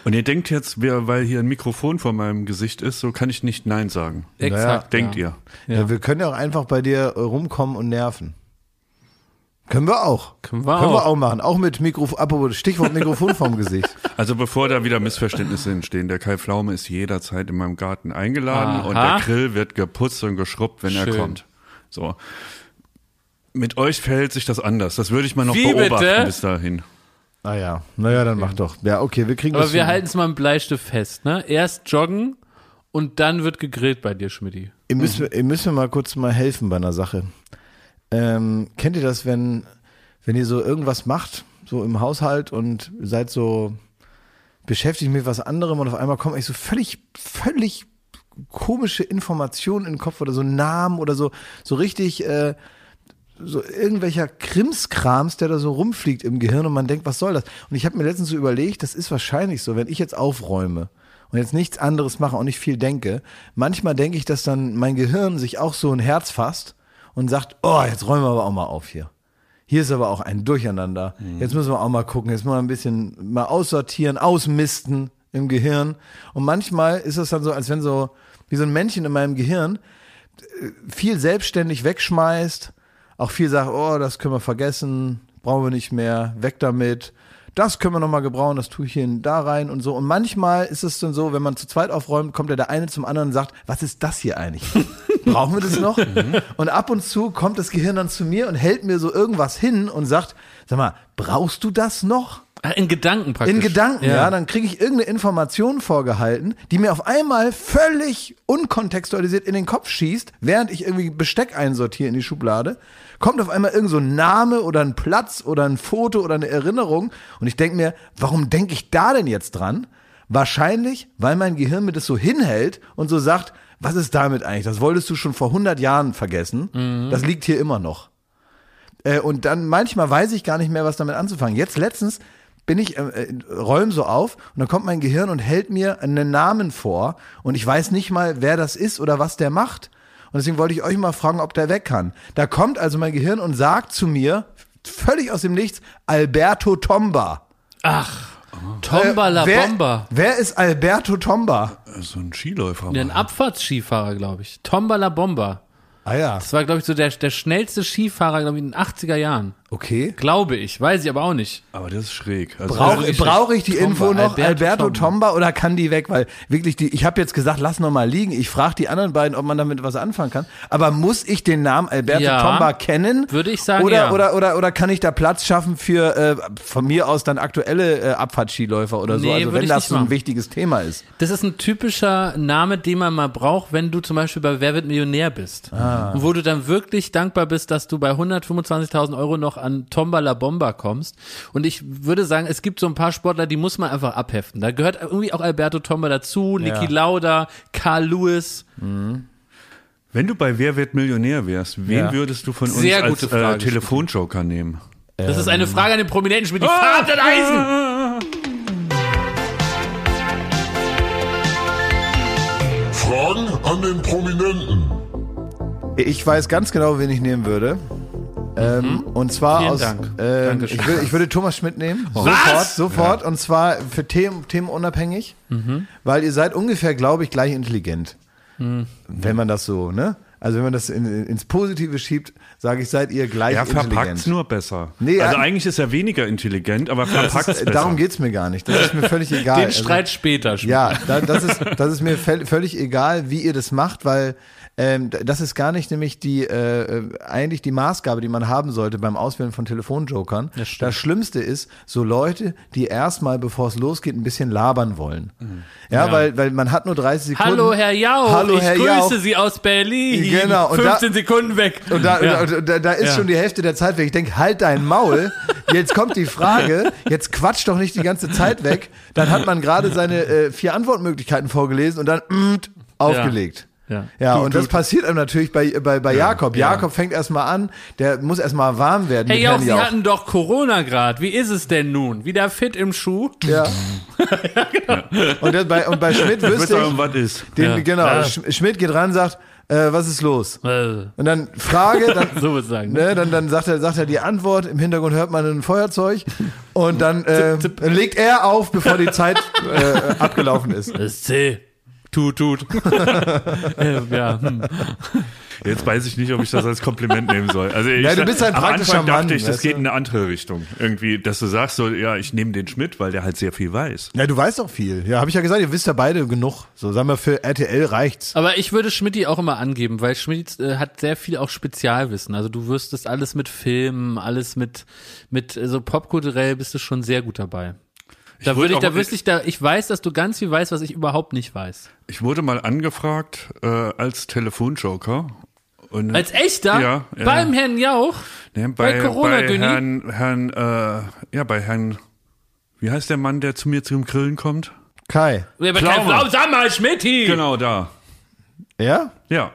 Und ihr denkt jetzt, wer, weil hier ein Mikrofon vor meinem Gesicht ist, so kann ich nicht Nein sagen. Exakt. Denkt ja. ihr. Ja. wir können ja auch einfach bei dir rumkommen und nerven. Können wir auch. Können wir Können auch. wir auch machen. Auch mit Mikrofon, apropos Stichwort Mikrofon vorm Gesicht. Also bevor da wieder Missverständnisse entstehen, der Kai Pflaume ist jederzeit in meinem Garten eingeladen Aha. und der Grill wird geputzt und geschrubbt, wenn er Schön. kommt. So. Mit euch verhält sich das anders. Das würde ich mal noch Wie beobachten bitte? bis dahin. Naja, naja, dann mach doch. Ja, okay, wir kriegen Aber wir halten es mal im Bleistift fest, ne? Erst joggen und dann wird gegrillt bei dir, Schmidti. Ihr müsst, mir- ihr müsst mir mal kurz mal helfen bei einer Sache. Ähm, kennt ihr das, wenn, wenn ihr so irgendwas macht, so im Haushalt und seid so beschäftigt mit was anderem und auf einmal kommen euch so völlig, völlig komische Informationen in den Kopf oder so Namen oder so, so richtig, äh, so irgendwelcher Krimskrams, der da so rumfliegt im Gehirn und man denkt, was soll das? Und ich habe mir letztens so überlegt, das ist wahrscheinlich so, wenn ich jetzt aufräume und jetzt nichts anderes mache und nicht viel denke, manchmal denke ich, dass dann mein Gehirn sich auch so ein Herz fasst und sagt, oh, jetzt räumen wir aber auch mal auf hier. Hier ist aber auch ein Durcheinander. Jetzt müssen wir auch mal gucken, jetzt mal ein bisschen mal aussortieren, ausmisten im Gehirn. Und manchmal ist es dann so, als wenn so, wie so ein Männchen in meinem Gehirn viel selbstständig wegschmeißt, auch viel sagt, oh, das können wir vergessen, brauchen wir nicht mehr, weg damit. Das können wir nochmal gebrauchen, das tue ich hier da rein und so. Und manchmal ist es dann so, wenn man zu zweit aufräumt, kommt ja der eine zum anderen und sagt, was ist das hier eigentlich? Brauchen wir das noch? Und ab und zu kommt das Gehirn dann zu mir und hält mir so irgendwas hin und sagt, sag mal, brauchst du das noch? Ah, In Gedanken praktisch. In Gedanken, ja, dann kriege ich irgendeine Information vorgehalten, die mir auf einmal völlig unkontextualisiert in den Kopf schießt, während ich irgendwie Besteck einsortiere in die Schublade. Kommt auf einmal irgend so ein Name oder ein Platz oder ein Foto oder eine Erinnerung und ich denke mir, warum denke ich da denn jetzt dran? Wahrscheinlich, weil mein Gehirn mir das so hinhält und so sagt, was ist damit eigentlich? Das wolltest du schon vor 100 Jahren vergessen. Das liegt hier immer noch. Äh, und dann manchmal weiß ich gar nicht mehr, was damit anzufangen. Jetzt letztens bin ich, äh, äh, räum so auf und dann kommt mein Gehirn und hält mir einen Namen vor und ich weiß nicht mal, wer das ist oder was der macht. Und deswegen wollte ich euch mal fragen, ob der weg kann. Da kommt also mein Gehirn und sagt zu mir, völlig aus dem Nichts, Alberto Tomba. Tomba la Äh, wer, Bomba. Wer ist Alberto Tomba? So ein Skiläufer. Ein. Abfahrtsskifahrer, glaube ich. Tomba la Bomba. Ah ja, Das war, glaube ich, so der, der schnellste Skifahrer, glaube ich, in den 80er Jahren. Okay. Glaube ich. Weiß ich aber auch nicht. Aber das ist schräg. Also Brauche ist- brauch ich die Tomba, Info noch, Alberto Alberto, Tomba. Tomba. oder kann die weg? Weil wirklich, die, ich habe jetzt gesagt, lass noch mal liegen. Ich frage die anderen beiden, ob man damit was anfangen kann. Aber muss ich den Namen Alberto Ja, Tomba kennen? würde ich sagen, oder, ja. oder, oder, oder kann ich da Platz schaffen für äh, von mir aus dann aktuelle äh, Abfahrtskiläufer oder so? Nee, also wenn ich das so ein wichtiges Thema ist. Das ist ein typischer Name, den man mal braucht, wenn du zum Beispiel bei Wer wird Millionär bist. Ah. Und wo du dann wirklich dankbar bist, dass du bei 125.000 Euro noch an Tomba la Bomba kommst. Und ich würde sagen, es gibt so ein paar Sportler, die muss man einfach abheften. Da gehört irgendwie auch Alberto Tomba dazu, Niki Lauda, Carl Lewis. Wenn du bei Wer wird Millionär wärst, wen Ja. würdest du von uns Sehr als äh, Telefonjoker nehmen? Das ist eine Frage an den Prominenten, Schmidt. Die Fahrt den Eisen! Fragen an den Prominenten. Ich weiß ganz genau, wen ich nehmen würde. Ähm, und zwar Mhm. Vielen aus, Dank. ähm, ich, würde, ich würde Thomas Schmidt nehmen. Sofort, sofort. Und zwar für Themen, unabhängig. Mhm. Weil ihr seid ungefähr, glaube ich, gleich intelligent. Wenn man das so, ne? Also wenn man das in, ins Positive schiebt, sage ich, seid ihr gleich Er verpackt intelligent. nur besser. Nee, also ja. eigentlich ist er weniger intelligent, aber verpackt es Äh, besser. Darum geht's mir gar nicht. Das ist mir völlig egal. Den Also- Streit später, Schmidt. Ja, da, das, ist, das ist mir völ- völlig egal, wie ihr das macht, weil ähm, das ist gar nicht nämlich die äh, äh, eigentlich die Maßgabe, die man haben sollte beim Auswählen von Telefonjokern. Das. Das Schlimmste ist so Leute, die erstmal, bevor es losgeht, ein bisschen labern wollen. Ja, Ja. Weil, weil man hat nur 30 Sekunden. Hallo, Herr Jauch. Hallo, ich Herr grüße Jauch. Sie aus Berlin. Genau, und da- 15 Sekunden weg. Und da, Ja. Da, da, da ist Ja. schon die Hälfte der Zeit weg. Ich denke, halt dein Maul. Jetzt kommt die Frage, jetzt quatsch doch nicht die ganze Zeit weg. Dann hat man gerade seine äh, vier Antwortmöglichkeiten vorgelesen und dann mm, aufgelegt. Ja. Ja, und das passiert einem natürlich bei, bei, bei Jakob. ja. Jakob fängt erstmal an, der muss erstmal warm werden. Hey Herrn Sie Jauch. hatten doch Corona grad. Wie ist es denn nun? Wieder fit im Schuh? Ja. und, das bei, und bei Schmidt wüsste ich, was ist. den, Ja. genau, Ja. Sch Schmidt geht ran und sagt, äh, was ist los? Äh, Und dann Frage, dann, so würde sagen. Ne? Ne, dann, dann sagt er, sagt er die Antwort, im Hintergrund hört man ein Feuerzeug und dann äh, legt er auf, bevor die Zeit äh, abgelaufen ist. Das ist C. Tut, tut. Ja, hm. Jetzt weiß ich nicht, ob ich das als Kompliment nehmen soll. Also ich, Ja, du bist ein am praktischer Anfang dachte Mann, ich, das geht in eine andere Richtung. Irgendwie, dass du sagst so, ja, ich nehme den Schmidt, weil der halt sehr viel weiß. Ja, du weißt doch viel. Ja, habe ich ja gesagt, ihr wisst ja beide genug. So, sagen wir, für RTL reicht's. Aber ich würde Schmidti auch immer angeben, weil Schmidt äh, hat sehr viel auch Spezialwissen. Also du wirst das alles mit Filmen, alles mit, mit äh, so popkulturell bist du schon sehr gut dabei. Da würde ich, da auch- wüsste ich, da, ich weiß, dass du ganz viel weißt, was ich überhaupt nicht weiß. Ich wurde mal angefragt äh, als Telefonjoker. Und, Als echter? Ja, ja. Beim Herrn Jauch? ne, bei bei, Corona, bei? Herrn, Herrn, äh, ja, bei Herrn, wie heißt der Mann, der zu mir zum Grillen kommt? Kai. Ja, Pflaume. kein Pflaume, sag mal, Schmidti! Genau, da. Ja? Ja.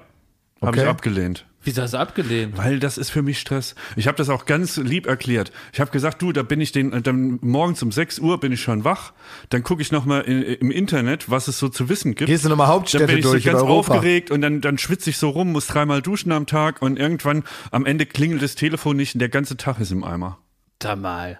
Habe Okay. ich abgelehnt. Wieso hast du abgelehnt? Weil das ist für mich Stress. Ich habe das auch ganz lieb erklärt. Ich habe gesagt, du, da bin ich den, dann morgens um 6 Uhr bin ich schon wach. Dann gucke ich nochmal im Internet, was es so zu wissen gibt. Gehst du nochmal dann Hauptstädte bin ich so durch in ganz Europa? aufgeregt und dann, dann schwitze ich so rum, muss dreimal duschen am Tag und irgendwann am Ende klingelt das Telefon nicht und der ganze Tag ist im Eimer. Da mal.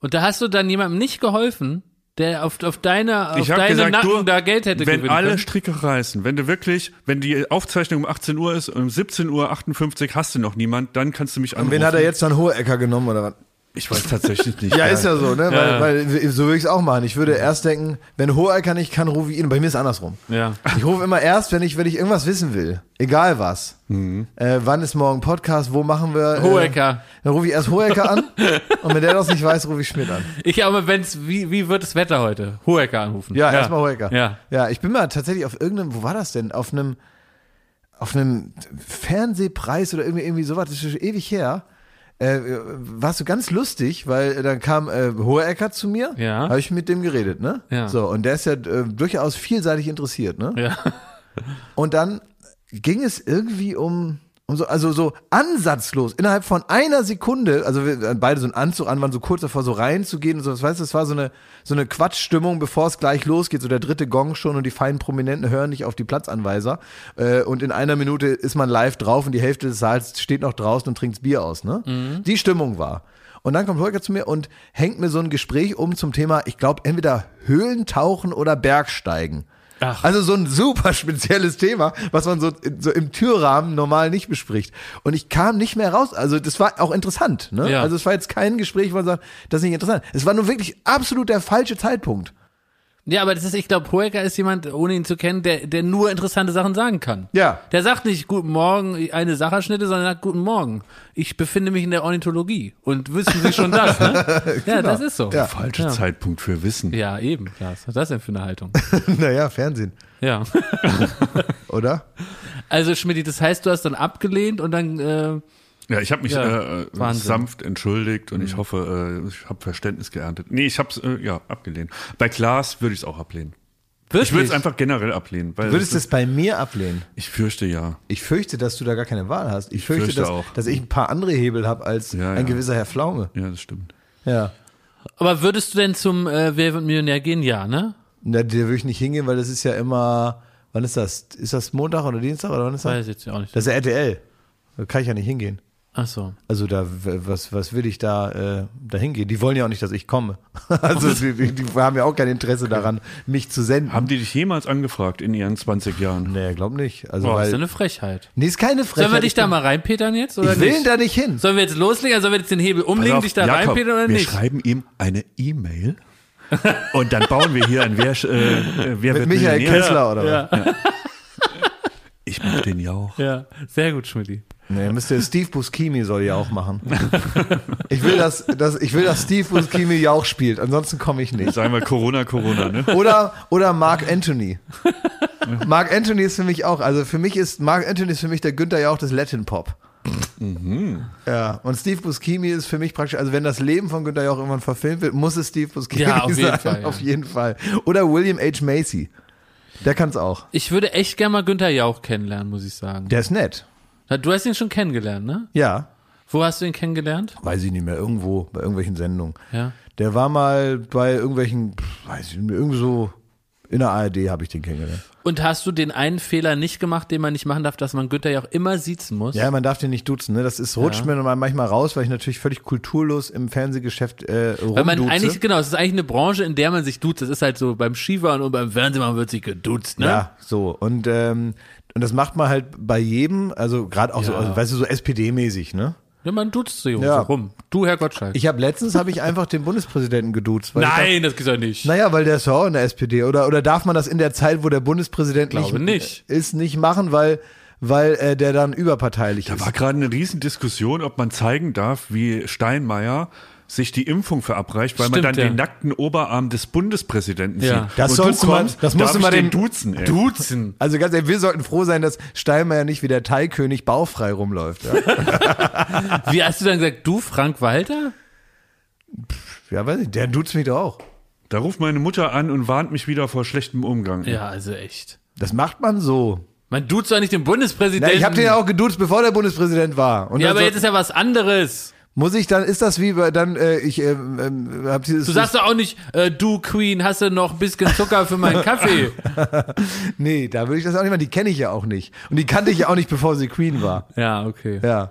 Und da hast du dann jemandem nicht geholfen, der auf, auf deine, auf Ich habe deine gesagt, Nacken du, da Geld hätte wenn gewinnen alle können. Stricke reißen, wenn du wirklich, wenn die Aufzeichnung um 18 Uhr ist und um 17 Uhr 58 hast du noch niemand, dann kannst du mich anrufen. Und wen hat er jetzt dann Hohecker genommen oder was? Ich weiß tatsächlich nicht. Ja, ist ja so, ne? Ja. Weil, weil so würde ich es auch machen. Ich würde erst denken, wenn Hohecker nicht kann, rufe ich ihn. Bei mir ist es andersrum. Ja. Ich rufe immer erst, wenn ich, wenn ich irgendwas wissen will. Egal was. Äh, wann ist morgen Podcast? Wo machen wir? Äh, Hohecker. dann rufe ich erst Hohecker an. und wenn der das nicht weiß, rufe ich Schmidt an. Ich aber, wenn's, wie, wie wird das Wetter heute? Hohecker anrufen. Ja, erstmal Hohecker. Ja. Ja, ich bin mal tatsächlich auf irgendeinem, wo war das denn? Auf einem, auf einem Fernsehpreis oder irgendwie, irgendwie sowas, das ist schon ewig her. Äh, warst du ganz lustig, weil dann kam äh, Hohecker zu mir, Ja. habe ich mit dem geredet, ne? Ja. So, und der ist ja äh, durchaus vielseitig interessiert, ne? Ja. Und dann ging es irgendwie um, um so, also so ansatzlos, innerhalb von einer Sekunde, also wir hatten beide so einen Anzug an, waren so kurz davor, so reinzugehen und so, das weißt du, das war so eine, so eine Quatschstimmung, bevor es gleich losgeht, so der dritte Gong schon und die feinen Prominenten hören nicht auf die Platzanweiser. Äh, und in einer Minute ist man live drauf und die Hälfte des Saals steht noch draußen und trinkt Bier aus, ne? Die Stimmung war. Und dann kommt Holger zu mir und hängt mir so ein Gespräch um zum Thema, ich glaube, entweder Höhlentauchen oder Bergsteigen. Ach. Also so ein super spezielles Thema, was man so, so im Türrahmen normal nicht bespricht. Und ich kam nicht mehr raus. Also das war auch interessant. Ne? Ja. Also es war jetzt kein Gespräch, wo man sagt, das ist nicht interessant. Es war nur wirklich absolut der falsche Zeitpunkt. Ja, aber das ist, ich glaube, Hohecker ist jemand, ohne ihn zu kennen, der, der nur interessante Sachen sagen kann. Ja. Der sagt nicht Guten Morgen, eine Sacherschnitte, sondern sagt Guten Morgen. Ich befinde mich in der Ornithologie. Und wissen Sie schon das, ne? Ja, das ist so. Ja. Falscher Ja. Zeitpunkt für Wissen. Ja, eben. Ja, Was ist das denn für eine Haltung? naja, Fernsehen, Ja. oder? Also, Schmidt, das heißt, du hast dann abgelehnt und dann, äh, Ja, ich habe mich Ja, äh. Mhm. sanft entschuldigt und ich hoffe, äh, ich habe Verständnis geerntet. Nee, ich habe es äh, ja abgelehnt. Bei Klaas würde ich es auch ablehnen. wirklich. Ich würde es einfach generell ablehnen, weil Du würdest das es bei mir ablehnen. ich fürchte ja. Ich fürchte, dass du da gar keine Wahl hast. Ich fürchte, fürchte dass, auch. dass ich ein paar andere Hebel habe als Ja, ein ja. gewisser Herr Pflaume. Ja, das stimmt. Ja. Aber würdest du denn zum äh, Wer wird Millionär gehen? Ja, ne? Na, da würde ich nicht hingehen, weil das ist ja immer, wann ist das? Ist das Montag oder Dienstag oder wann ist das? Weiß ich jetzt auch nicht. Das ist ja RTL. Da kann ich ja nicht hingehen. Ach so. Also da, was, was will ich da, äh, da hingehen? Die wollen ja auch nicht, dass ich komme. Also die, die, haben ja auch kein Interesse daran, mich zu senden. Haben die dich jemals angefragt in ihren 20 Jahren? Nee, glaub nicht. Also Boah, ist ja weil, eine Frechheit. nee, ist keine Frechheit. Sollen wir dich Ich da mal reinpetern jetzt? Oder Ich will nicht? da nicht hin. Sollen wir jetzt loslegen? Also sollen wir jetzt den Hebel umlegen, auf, dich da Jakob, reinpetern oder wir nicht? schreiben ihm eine E-Mail und dann bauen wir hier ein Wer, äh, wer Mit wird Michael Millionär? Kessler oder was? Ja, Ich mach den Jauch. ja, sehr gut, Schmidti. Nee, müsste Steve Buscemi soll ja auch machen. Ich will, dass, dass, ich will, dass Steve Buscemi ja auch spielt, ansonsten komme ich nicht. Sagen wir Corona, Corona, ne? Oder, oder Mark Anthony. Mark Anthony ist für mich auch, also für mich ist, Mark Anthony ist für mich der Günther ja auch des Latin Pop. Ja, und Steve Buscemi ist für mich praktisch, also wenn das Leben von Günther Jauch irgendwann verfilmt wird, muss es Steve Buscemi Ja, auf jeden sein. Fall, ja. Auf jeden Fall. Oder William H. Macy. Der kann's auch. Ich würde echt gerne mal Günther Jauch kennenlernen, muss ich sagen. Der ist nett. Du hast ihn schon kennengelernt, ne? Ja. Wo hast du ihn kennengelernt? Weiß ich nicht mehr, irgendwo, bei irgendwelchen Sendungen. Ja. Der war mal bei irgendwelchen, weiß ich nicht mehr, irgendwie so, in der ARD habe ich den kennengelernt. Und hast du den einen Fehler nicht gemacht, den man nicht machen darf, dass man Günther Jauch immer siezen muss? Ja, man darf den nicht duzen, ne? Das ist, rutscht Ja. mir manchmal raus, weil ich natürlich völlig kulturlos im Fernsehgeschäft äh, Weil man rumduze. eigentlich, genau, es ist eigentlich eine Branche, in der man sich duzt. Das ist halt so beim Skifahren und beim Fernsehmachen wird sich geduzt, ne? Ja, so. Und, ähm, und das macht man halt bei jedem, also gerade auch so, Ja. also, weißt du, so SPD-mäßig, ne? Ja, man duzt so, Ja. so rum. Du, Herr Gottschalk. Ich habe letztens habe ich einfach den Bundespräsidenten geduzt. Nein, das geht doch nicht. dachte, naja, weil der ist ja auch in der SPD. Oder, oder darf man das in der Zeit, wo der Bundespräsident Glaube nicht. ist, nicht machen, weil, weil äh, der dann überparteilich Da ist? war gerade eine Riesendiskussion, ob man zeigen darf, wie Steinmeier sich die Impfung verabreicht, weil man Stimmt, dann ja. den nackten Oberarm des Bundespräsidenten Ja. sieht. Das sollst du mal- das musst du mal den dem- duzen, ey. Duzen. Also ganz ehrlich, wir sollten froh sein, dass Steinmeier nicht wie der Thai-König bauchfrei rumläuft. Ja, Wie hast du dann gesagt, du, Frank Walter? ja weiß ich, der duzt mich doch auch. Da ruft meine Mutter an und warnt mich wieder vor schlechtem Umgang. Ja, also echt. Das macht man so. Man duzt doch nicht den Na, Bundespräsidenten. ich habe den ja auch geduzt, bevor der Bundespräsident war. Und Ja, aber so- jetzt ist ja was anderes. Muss ich dann, ist das wie bei, dann, äh, ich ähm, ähm, hab dieses, Du sagst doch auch nicht, äh, du Queen, hast du noch ein bisschen Zucker für meinen Kaffee? nee, da würde ich das auch nicht machen, die kenne ich ja auch nicht. Und die kannte ich ja auch nicht, bevor sie Queen war. ja, okay. Ja.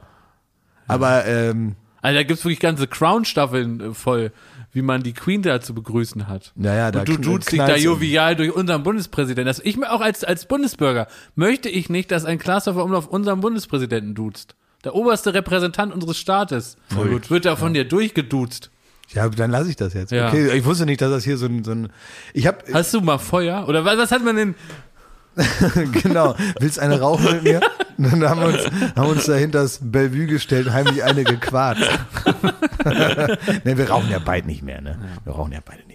Aber, ähm, Also da gibt's wirklich ganze Crown-Staffeln äh, voll, wie man die Queen da zu begrüßen hat. Naja, da Und du duzt dich da jovial durch unseren Bundespräsidenten. Das, ich mir auch als, als Bundesbürger möchte ich nicht, dass ein Klaasdorfer Umlauf unseren Bundespräsidenten duzt. Der oberste Repräsentant unseres Staates. Voll gut. Wird da von dir durchgeduzt. ja, dann lasse ich das jetzt. Ja. Okay, ich wusste nicht, dass das hier so ein, so ein ich habe Hast du mal Feuer? Oder was, was hat man denn? genau, willst eine rauchen mit mir? Dann haben wir uns, haben uns da hinter das Bellevue gestellt, und heimlich eine gequatscht. ne, wir rauchen ja beide nicht mehr, ne? Wir rauchen ja beide nicht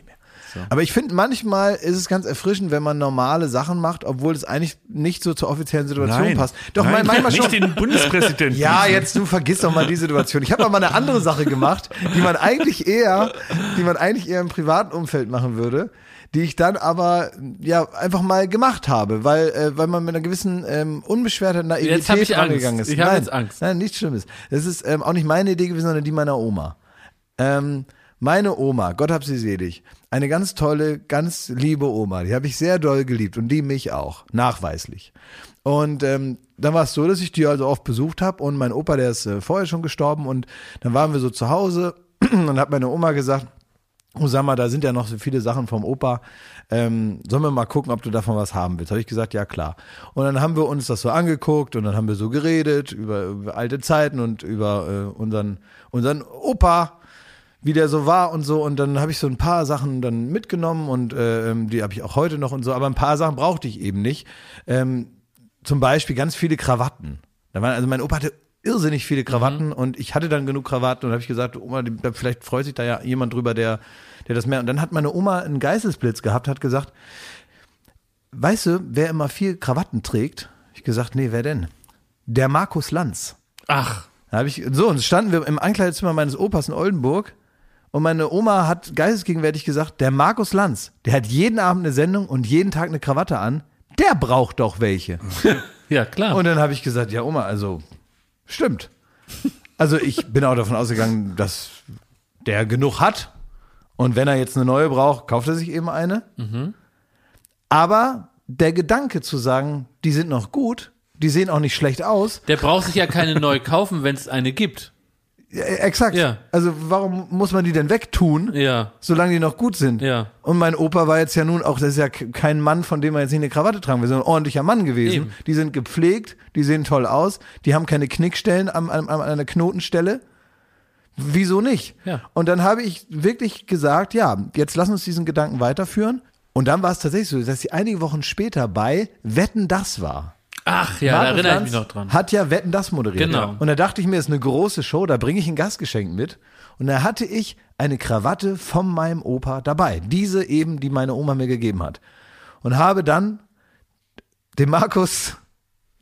mehr. Aber ich finde, manchmal ist es ganz erfrischend, wenn man normale Sachen macht, obwohl es eigentlich nicht so zur offiziellen Situation Nein. passt. Doch, Nein, manchmal nicht schon. den Bundespräsidenten. Ja, jetzt du vergisst doch mal die Situation. Ich habe aber mal eine andere Sache gemacht, die man eigentlich eher, die man eigentlich eher im privaten Umfeld machen würde, die ich dann aber ja einfach mal gemacht habe, weil äh, weil man mit einer gewissen ähm, unbeschwerter Naivität rangegangen ist. Ich hab nein, jetzt Angst. Nein, nichts Schlimmes. Das ist ähm, auch nicht meine Idee gewesen, sondern die meiner Oma. Ähm, meine Oma, Gott hab sie selig, eine ganz tolle, ganz liebe Oma, die habe ich sehr doll geliebt und die mich auch, nachweislich. Und ähm, dann war es so, dass ich die also oft besucht habe und mein Opa, der ist äh, vorher schon gestorben und dann waren wir so zu Hause und hat meine Oma gesagt, oh sag mal, da sind ja noch so viele Sachen vom Opa, ähm, sollen wir mal gucken, ob du davon was haben willst? Habe ich gesagt, ja klar. Und dann haben wir uns das so angeguckt und dann haben wir so geredet über, über alte Zeiten und über äh, unseren, unseren Opa, wie der so war und so. Und dann habe ich so ein paar Sachen dann mitgenommen und äh, ähm, die habe ich auch heute noch und so. Aber ein paar Sachen brauchte ich eben nicht. Ähm, zum Beispiel ganz viele Krawatten. Da waren, also mein Opa hatte irrsinnig viele Krawatten und ich hatte dann genug Krawatten und habe ich gesagt, Oma, vielleicht freut sich da ja jemand drüber, der, der das mehr. Und dann hat meine Oma einen Geistesblitz gehabt, hat gesagt, weißt du, wer immer viel Krawatten trägt? Ich gesagt, nee, wer denn? Der Markus Lanz. Ach, Da habe ich so und standen wir im Ankleidezimmer meines Opas in Oldenburg und meine Oma hat geistesgegenwärtig gesagt, der Markus Lanz, der hat jeden Abend eine Sendung und jeden Tag eine Krawatte an, der braucht doch welche. ja klar. Und dann habe ich gesagt, ja Oma, also stimmt. Also ich bin auch davon ausgegangen, dass der genug hat und wenn er jetzt eine neue braucht, kauft er sich eben eine. Aber der Gedanke zu sagen, die sind noch gut, die sehen auch nicht schlecht aus, der braucht sich ja keine neu kaufen, wenn es eine gibt. Ja, exakt. Ja. Also warum muss man die denn wegtun, Ja. solange die noch gut sind? Ja. Und mein Opa war jetzt ja nun auch, das ist ja kein Mann, von dem man jetzt nicht eine Krawatte tragen will, sondern ein ordentlicher Mann gewesen. Eben. Die sind gepflegt, die sehen toll aus, die haben keine Knickstellen am, am, an einer Knotenstelle. Wieso nicht? Ja. Und dann habe ich wirklich gesagt, ja, jetzt lass uns diesen Gedanken weiterführen. Und dann war es tatsächlich so, dass sie einige Wochen später bei Wetten das war. Ach ja, da Markus erinnere ich Lanz mich noch dran. Hat ja Wetten das moderiert. Genau. Und da dachte ich mir, ist eine große Show, da bringe ich ein Gastgeschenk mit. Und da hatte ich eine Krawatte von meinem Opa dabei. Diese eben, die meine Oma mir gegeben hat. Und habe dann dem Markus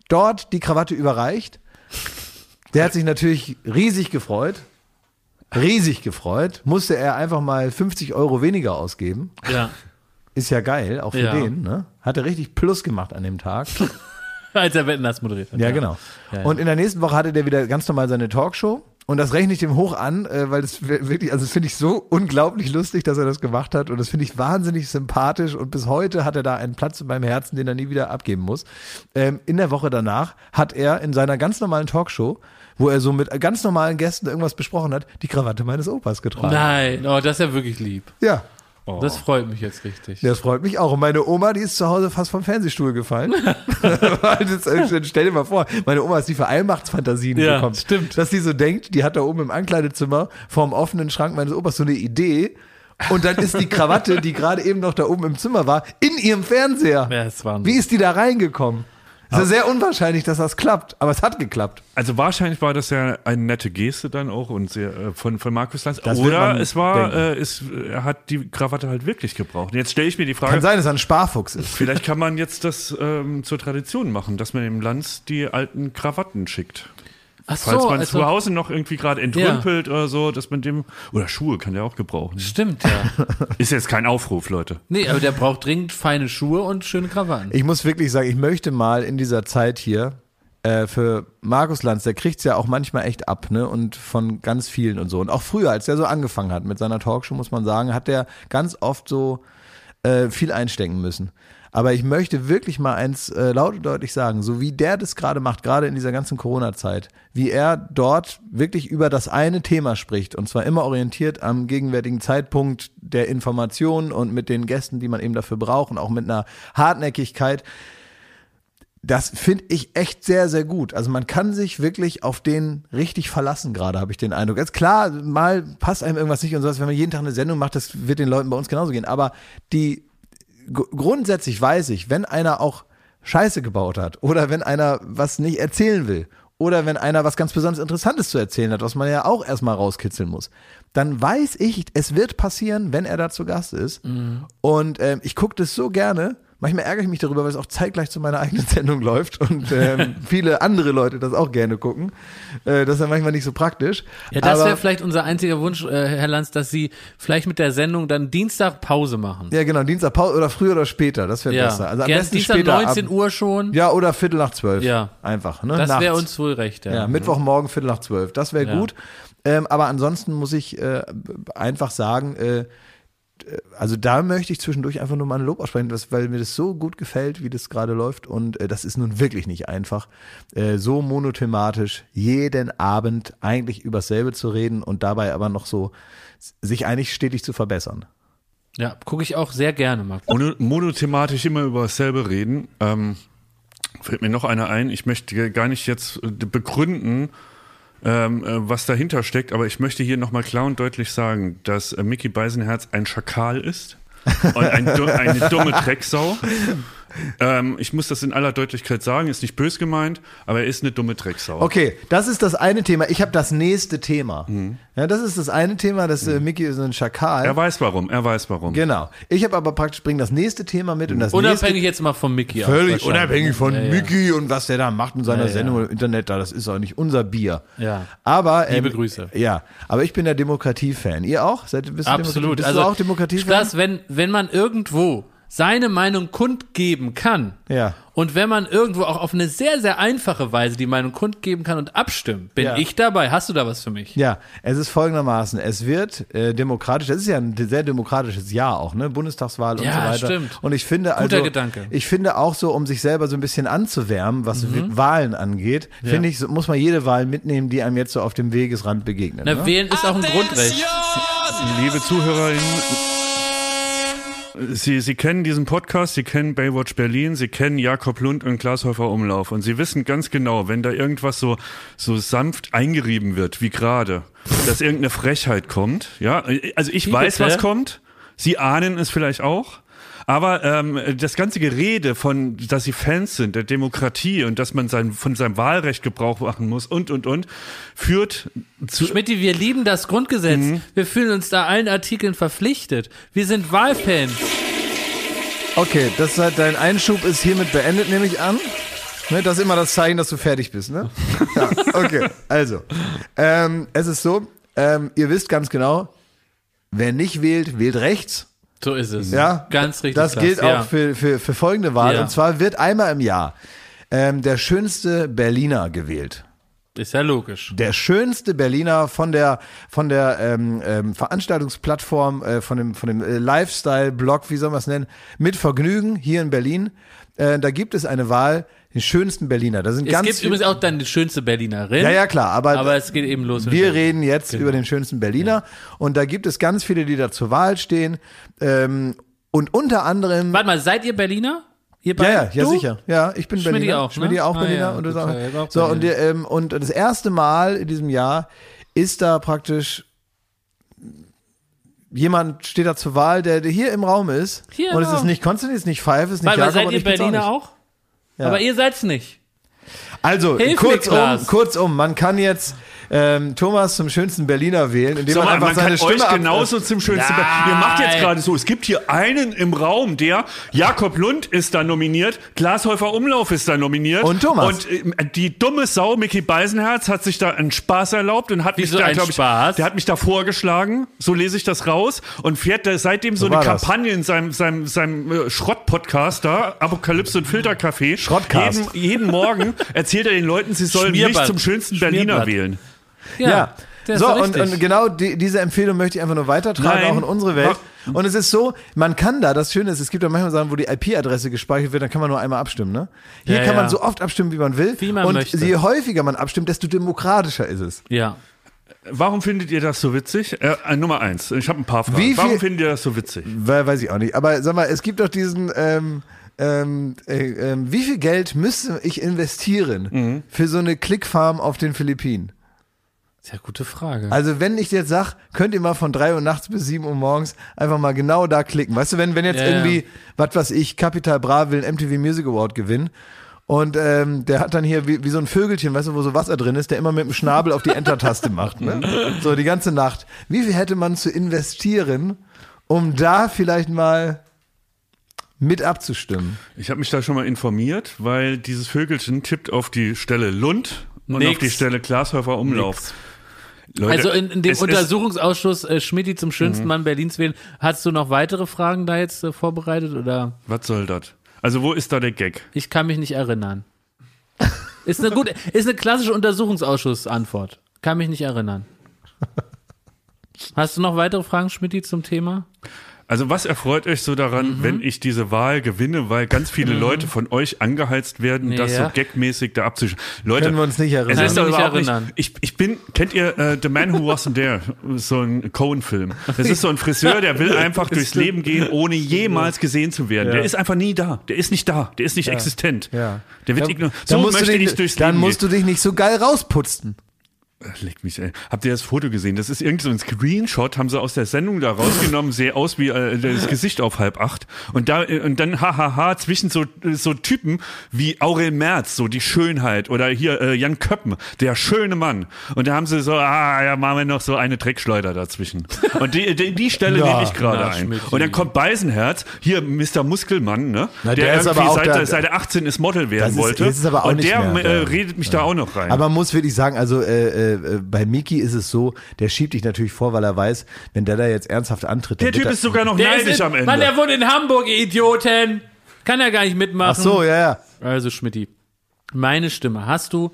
dort die Krawatte überreicht. Der hat sich natürlich riesig gefreut. Riesig gefreut. Musste er einfach mal 50 Euro weniger ausgeben. Ja. Ist ja geil, auch für Ja. den. Ne? Hat er richtig Plus gemacht an dem Tag. Als er Wetten das moderiert hat. Ja, genau. Ja, ja. Und in der nächsten Woche hatte der wieder ganz normal seine Talkshow. Und das rechne ich dem hoch an, äh, weil das wir- wirklich, also das finde ich so unglaublich lustig, dass er das gemacht hat. Und das finde ich wahnsinnig sympathisch. Und bis heute hat er da einen Platz in meinem Herzen, den er nie wieder abgeben muss. Ähm, in der Woche danach hat er in seiner ganz normalen Talkshow, wo er so mit ganz normalen Gästen irgendwas besprochen hat, die Krawatte meines Opas getragen. Nein, oh, das ist ja wirklich lieb. Ja. Das freut mich jetzt richtig. Das freut mich auch. Und meine Oma, die ist zu Hause fast vom Fernsehstuhl gefallen. Das, äh, stell dir mal vor, meine Oma ist die für Allmachtsfantasien Ja, bekommen. stimmt. Dass die so denkt, die hat da oben im Ankleidezimmer vorm offenen Schrank meines Opas so eine Idee. Und dann ist die Krawatte, die gerade eben noch da oben im Zimmer war, in ihrem Fernseher. Ja, war Wie ist die da reingekommen? Ist ja sehr unwahrscheinlich, dass das klappt, aber es hat geklappt. Also wahrscheinlich war das ja eine nette Geste dann auch und sehr, äh, von, von Markus Lanz. Das Oder es war, äh, es, er hat die Krawatte halt wirklich gebraucht. Und jetzt stelle ich mir die Frage, Kann sein, dass er ein Sparfuchs ist. vielleicht kann man jetzt das ähm, zur Tradition machen, dass man dem Lanz die alten Krawatten schickt. Ach Falls so, man also, zu Hause noch irgendwie gerade entrümpelt oder so, dass man dem, oder Schuhe kann der auch gebrauchen. Stimmt, ja. Ist jetzt kein Aufruf, Leute. Nee, aber der braucht dringend feine Schuhe und schöne Krawatten. Ich muss wirklich sagen, ich möchte mal in dieser Zeit hier äh, für Markus Lanz, der kriegt's ja auch manchmal echt ab, ne? Und von ganz vielen und so. Und auch früher, als der so angefangen hat mit seiner Talkshow, muss man sagen, hat der ganz oft so äh, viel einstecken müssen. Aber ich möchte wirklich mal eins äh, laut und deutlich sagen, so wie der das gerade macht, gerade in dieser ganzen Corona-Zeit, wie er dort wirklich über das eine Thema spricht und zwar immer orientiert am gegenwärtigen Zeitpunkt der Information und mit den Gästen, die man eben dafür braucht und auch mit einer Hartnäckigkeit. Das finde ich echt sehr, sehr gut. Also man kann sich wirklich auf den richtig verlassen gerade, habe ich den Eindruck. Jetzt klar, mal passt einem irgendwas nicht und sowas, wenn man jeden Tag eine Sendung macht, das wird den Leuten bei uns genauso gehen. Aber die grundsätzlich weiß ich, wenn einer auch Scheiße gebaut hat oder wenn einer was nicht erzählen will oder wenn einer was ganz besonders Interessantes zu erzählen hat, was man ja auch erstmal rauskitzeln muss, dann weiß ich, es wird passieren, wenn er da zu Gast ist. Und ähm, ich gucke das so gerne. Manchmal ärgere ich mich darüber, weil es auch zeitgleich zu meiner eigenen Sendung läuft und ähm, viele andere Leute das auch gerne gucken. Äh, das ist ja manchmal nicht so praktisch. Ja, das wäre vielleicht unser einziger Wunsch, äh, Herr Lanz, dass Sie vielleicht mit der Sendung dann Dienstag Pause machen. Ja, genau, Dienstag Pause oder früher oder später, das wäre besser. Also am Gern besten Dienstag später 19 ab, Uhr schon. Ja, oder Viertel nach zwölf. Ja. Einfach, ne? das wäre uns wohl recht. Ja. Ja, Mittwochmorgen Viertel nach zwölf. Das wäre Ja. gut. Ähm, aber ansonsten muss ich äh, einfach sagen, äh, also da möchte ich zwischendurch einfach nur mal ein Lob aussprechen, weil mir das so gut gefällt, wie das gerade läuft. Und äh, das ist nun wirklich nicht einfach, äh, so monothematisch jeden Abend eigentlich über dasselbe zu reden und dabei aber noch so sich eigentlich stetig zu verbessern. ja gucke ich auch sehr gerne, Marc. Mono, monothematisch immer über dasselbe reden. Ähm, fällt mir noch einer ein. Ich möchte gar nicht jetzt äh, begründen, ähm, äh, was dahinter steckt, aber ich möchte hier nochmal klar und deutlich sagen, dass äh, Mickey Beisenherz ein Schakal ist und ein, eine dumme Drecksau. Ähm, ich muss das in aller Deutlichkeit sagen, ist nicht bös gemeint, aber er ist eine dumme Drecksau. Okay, das ist das eine Thema. Ich habe das nächste Thema. Ja, das ist das eine Thema, das äh, Mickey ist ein Schakal. Er weiß warum, er weiß warum. Genau. Ich habe aber praktisch bring das nächste Thema mit und das Unabhängig jetzt mal von Mickey. nächste auch völlig wahrscheinlich. unabhängig von ja, ja. Mickey und was der da macht in seiner Ja, ja. Sendung im Internet, da das ist auch nicht unser Bier. Ja. Aber Liebe ähm, Grüße. Ja, aber ich bin der Demokratie-Fan. Ihr auch? Seid, bist Absolut. Demokratie- Bist also, du auch Demokratie-Fan? das, wenn, wenn man irgendwo seine Meinung kundgeben kann Ja. und wenn man irgendwo auch auf eine sehr, sehr einfache Weise die Meinung kundgeben kann und abstimmen, bin Ja. ich dabei. Hast du da was für mich? Ja, es ist folgendermaßen. Es wird äh, demokratisch, das ist ja ein sehr demokratisches Jahr auch, ne? Bundestagswahl und Ja, so weiter. stimmt. Und ich finde also, Gedanke. ich finde auch so, um sich selber so ein bisschen anzuwärmen, was Mhm. Wahlen angeht, finde ich, so, muss man jede Wahl mitnehmen, die einem jetzt so auf dem Wegesrand begegnet. Na, ne? wählen ist auch ein Grundrecht. Liebe Zuhörerinnen, Sie, Sie kennen diesen Podcast, Sie kennen Baywatch Berlin, Sie kennen Jakob Lund und Glashäufer Umlauf. Und Sie wissen ganz genau, wenn da irgendwas so, so sanft eingerieben wird, wie gerade, dass irgendeine Frechheit kommt, ja, also ich Wie weiß, bitte? was kommt, Sie ahnen es vielleicht auch, Aber ähm, das ganze Gerede von, dass sie Fans sind der Demokratie und dass man sein, von seinem Wahlrecht Gebrauch machen muss und und und, führt zu. Schmidti, wir lieben das Grundgesetz. Mhm. Wir fühlen uns da allen Artikeln verpflichtet. Wir sind Wahlfans. Okay, das hat dein Einschub ist hiermit beendet, nehme ich an. Ne, das ist immer das Zeichen, dass du fertig bist, ne? Ja, okay, also. Ähm, es ist so, ähm, ihr wisst ganz genau, wer nicht wählt, wählt rechts. So ist es. Ja, Ganz richtig. Das gilt ja. auch für, für, für folgende Wahl. Ja. Und zwar wird einmal im Jahr ähm, der schönste Berliner gewählt. Ist ja logisch. Der schönste Berliner von der von der ähm, ähm, Veranstaltungsplattform, äh, von dem von dem äh, Lifestyle-Blog, wie soll man es nennen, mit Vergnügen hier in Berlin. Äh, da gibt es eine Wahl, den schönsten Berliner. Da sind Es ganz gibt übrigens auch dann die schönste Berlinerin. ja ja klar, aber, Aber es geht eben los. wir reden jetzt über den schönsten Berliner und da gibt es ganz viele, die da zur Wahl stehen ähm, und unter anderem Warte mal, seid ihr Berliner? Ihr Ja, ja, ja, du? sicher. Ja, ich bin Schmidti Berliner. auch, ne? Schmidti auch Ah, Berliner. ja, und, du sagst, ja, so, und, ähm, und das erste Mal in diesem Jahr ist da praktisch jemand steht da zur Wahl, der, der hier im Raum ist. Hier und es ist nicht Konstantin, es ist nicht Pfeiffe, es ist nicht Warte Jakob seid und ihr ich Berliner auch? auch? Ja. Aber ihr seid's nicht. Also, Hilf kurzum, kurzum, man kann jetzt ähm, Thomas zum schönsten Berliner wählen, indem Sag man einfach man kann seine Stimme euch genauso zum schönsten. Nein. Ihr macht jetzt gerade so. Es gibt hier einen im Raum, der Jakob Lund ist da nominiert, Glashäufer Umlauf ist da nominiert Und Thomas. Und äh, die dumme Sau Mickey Beisenherz hat sich da einen Spaß erlaubt und hat Wieso mich da, glaube ich, Spaß? der hat mich da vorgeschlagen. So lese ich das raus und fährt da seitdem so, So eine war das. Kampagne in seinem seinem seinem äh, Schrott-Podcast da, Apokalypse und Filtercafé. Schrottcast. Jeden, jeden Morgen erzählt er den Leuten, sie sollen mich zum schönsten Berliner wählen. Ja. der ist So, und, und genau die, diese Empfehlung möchte ich einfach nur weitertragen, Nein. auch in unsere Welt. Und es ist so, man kann da, das Schöne ist, es gibt ja manchmal Sachen, wo die IP-Adresse gespeichert wird, dann kann man nur einmal abstimmen, ne? Hier Ja, kann ja. man so oft abstimmen, wie man will. Wie man und möchte. je häufiger man abstimmt, desto demokratischer ist es. Ja. Warum findet ihr das so witzig? Äh, äh, Nummer eins. Ich habe ein paar Fragen. Wie viel- Warum findet ihr das so witzig? Weil, weiß ich auch nicht. Aber sag mal, es gibt doch diesen, ähm, ähm, äh, ähm, wie viel Geld müsste ich investieren Mhm. für so eine Clickfarm auf den Philippinen? Sehr gute Frage. Also wenn ich jetzt sag, könnt ihr mal von drei Uhr nachts bis sieben Uhr morgens einfach mal genau da klicken. Weißt du, wenn, wenn jetzt Ja, ja. irgendwie, was weiß ich, Capital Bra will einen MTV Music Award gewinnen und ähm, der hat dann hier wie, wie so ein Vögelchen, weißt du, wo so Wasser drin ist, der immer mit dem Schnabel auf die Enter-Taste macht. Ne? So die ganze Nacht. Wie viel hätte man zu investieren, um da vielleicht mal mit abzustimmen? Ich habe mich da schon mal informiert, weil dieses Vögelchen tippt auf die Stelle Lund und Nix. auf die Stelle Glashäufer Umlauf. Nix. Leute, also in, in dem Untersuchungsausschuss äh, Schmidti zum schönsten Mann Berlins wählen, hast du noch weitere Fragen da jetzt äh, vorbereitet oder? Was soll das? Also wo ist da der Gag? Ich kann mich nicht erinnern. Ist eine gute, ist eine klassische Untersuchungsausschuss-Antwort. Kann mich nicht erinnern. Hast du noch weitere Fragen, Schmidti, zum Thema? Also was erfreut euch so Mhm. daran, wenn ich diese Wahl gewinne, weil ganz viele Leute von euch angeheizt werden, das Ja. so gagmäßig da abzuschließen. Leute, Können wir uns nicht erinnern. Es ist doch überhaupt nicht, erinnern. ich, ich bin, kennt ihr äh, The Man Who Wasn't There? So ein Cohen-Film. Das ist so ein Friseur, der will einfach durchs Leben gehen, ohne jemals gesehen zu werden. Der ist einfach nie da. Der ist nicht da. Der ist nicht existent. Ja. Der wird Dann- ignoriert. dann So musst du möchte dich, ich durchs Dann Leben musst gehen. du dich nicht so geil rausputzen. Leck mich, ey. Habt ihr das Foto gesehen? Das ist irgendwie so ein Screenshot, haben sie aus der Sendung da rausgenommen, sehe aus wie äh, das Gesicht auf halb acht. Und da äh, und dann hahaha zwischen so so Typen wie Aurel Merz, so die Schönheit oder hier äh, Jan Köppen, der schöne Mann. Und da haben sie so, ah, ja, machen wir noch so eine Dreckschleuder dazwischen. Und die die, die Stelle Ja, nehme ich gerade ein. Schmidti. Und dann kommt Beisenherz, hier Mr. Muskelmann, ne? Na, der der, ist irgendwie aber auch seit, da- seit er 18 ist Model werden ist- wollte. und der mehr, äh, ja. redet mich da auch noch rein. Aber man muss wirklich sagen, also äh, äh, bei Miki ist es so, der schiebt dich natürlich vor, weil er weiß, wenn der da jetzt ernsthaft antritt. der Typ ist sogar noch Der neidisch in, am Ende. Mann, der wohnt in Hamburg, ihr Idioten. Kann er gar nicht mitmachen. Ach so, ja, ja. Also Schmidti, meine Stimme hast du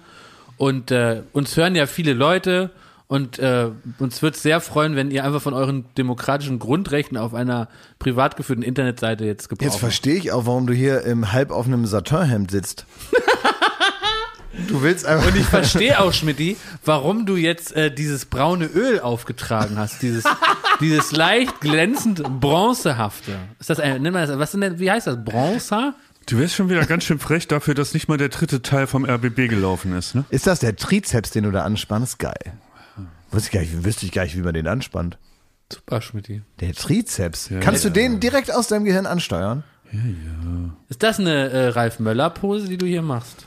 und äh, uns hören ja viele Leute und äh, uns wird sehr freuen, wenn ihr einfach von euren demokratischen Grundrechten auf einer privat geführten Internetseite jetzt Gebrauch Jetzt verstehe ich auch, warum du hier im halb offenen Satinhemd sitzt. du willst einfach. Und ich verstehe auch, Schmidti, warum du jetzt äh, dieses braune Öl aufgetragen hast, dieses, dieses leicht glänzend bronzehafte. Ist das ein, nennt man das, was denn, wie heißt das, Bronzer? Du wärst schon wieder ganz schön frech dafür, dass nicht mal der dritte Teil vom RBB gelaufen ist, ne? Ist das der Trizeps, den du da anspannst? Geil. Wüsste ich gar nicht, wüsste ich gar nicht, wie man den anspannt. Super, Schmidti. Der Trizeps. Kannst du den direkt aus deinem Gehirn ansteuern? Ist das eine äh, Ralf Möller-Pose, die du hier machst?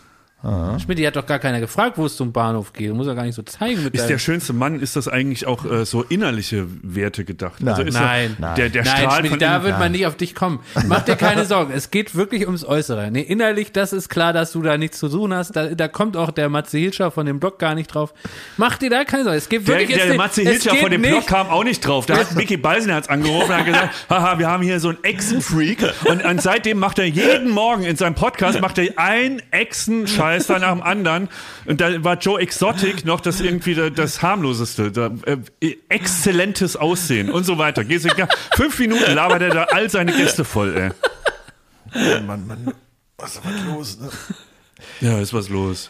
Schmidt, hat doch gar keiner gefragt, wo es zum Bahnhof geht. Musst ja gar nicht so zeigen mit Ist der schönste Mann, ist das eigentlich auch äh, so innerliche Werte gedacht? Nein. also ist Nein. Er, der, der Nein, Strahl Schmidt, von da wird man nicht auf dich kommen. Mach dir keine Sorgen. Es geht wirklich ums Äußere. Nee, innerlich, das ist klar, dass du da nichts zu tun hast. Da, da kommt auch der Matze Hilscher von dem Blog gar nicht drauf. Mach dir da keine Sorgen. Es geht Der, wirklich der es- Matze es Hilscher von dem nicht- Blog kam auch nicht drauf. Da hat Mickey Beisenherz angerufen und hat gesagt, haha, wir haben hier so einen Echsenfreak. Und, und seitdem macht er jeden Morgen in seinem Podcast, macht er einen Echsen-Scheiß da nach dem anderen. Und da war Joe Exotic noch das irgendwie das, harmloseste. Da, äh, exzellentes Aussehen und so weiter. Gehst du, ja, fünf Minuten labert er da all seine Gäste voll, ey. Mann, Mann. Was ist was los? Ne? Ja, ist was los.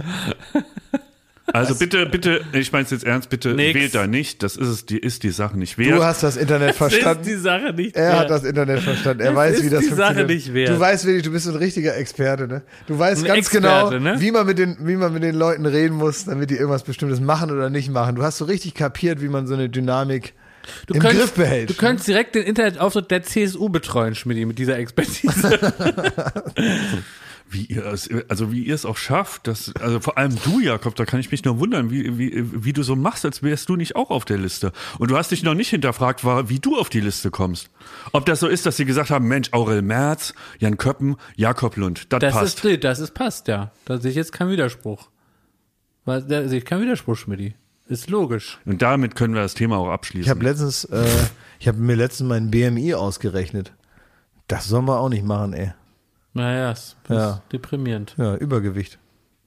Also bitte, bitte, ich meine es jetzt ernst, bitte Nix. wählt da nicht. Das ist es, die ist die Sache nicht wert. Du hast das Internet Das ist verstanden. die Sache nicht. Er wert. hat das Internet verstanden. Er Das weiß, ist wie das die Sache funktioniert. nicht wert. Du weißt wirklich, du bist ein richtiger Experte, ne? Du weißt Ein ganz Experte, genau, ne? wie man mit den, wie man mit den Leuten reden muss, damit die irgendwas Bestimmtes machen oder nicht machen. Du hast so richtig kapiert, wie man so eine Dynamik im könntest- Griff behält. Du könntest direkt den Internetauftritt der CSU betreuen, Schmidt, mit dieser Expertise. wie ihr es, also wie ihr es auch schafft, dass, also vor allem du, Jakob, da kann ich mich nur wundern, wie, wie, wie du so machst, als wärst du nicht auch auf der Liste. Und du hast dich noch nicht hinterfragt, war, wie du auf die Liste kommst. Ob das so ist, dass sie gesagt haben, Mensch, Aurel Merz, Jan Köppen, Jakob Lund, das, Das passt. ist, das ist passt, ja. Da sehe ich jetzt keinen Widerspruch. Da sehe ich keinen Widerspruch, Schmidt. Ist logisch. Und damit können wir das Thema auch ich abschließen. habe letztens, äh, ich habe mir letztens meinen BMI ausgerechnet. Das sollen wir auch nicht machen, ey. Naja, ist, Ja. ist deprimierend. Ja, Übergewicht.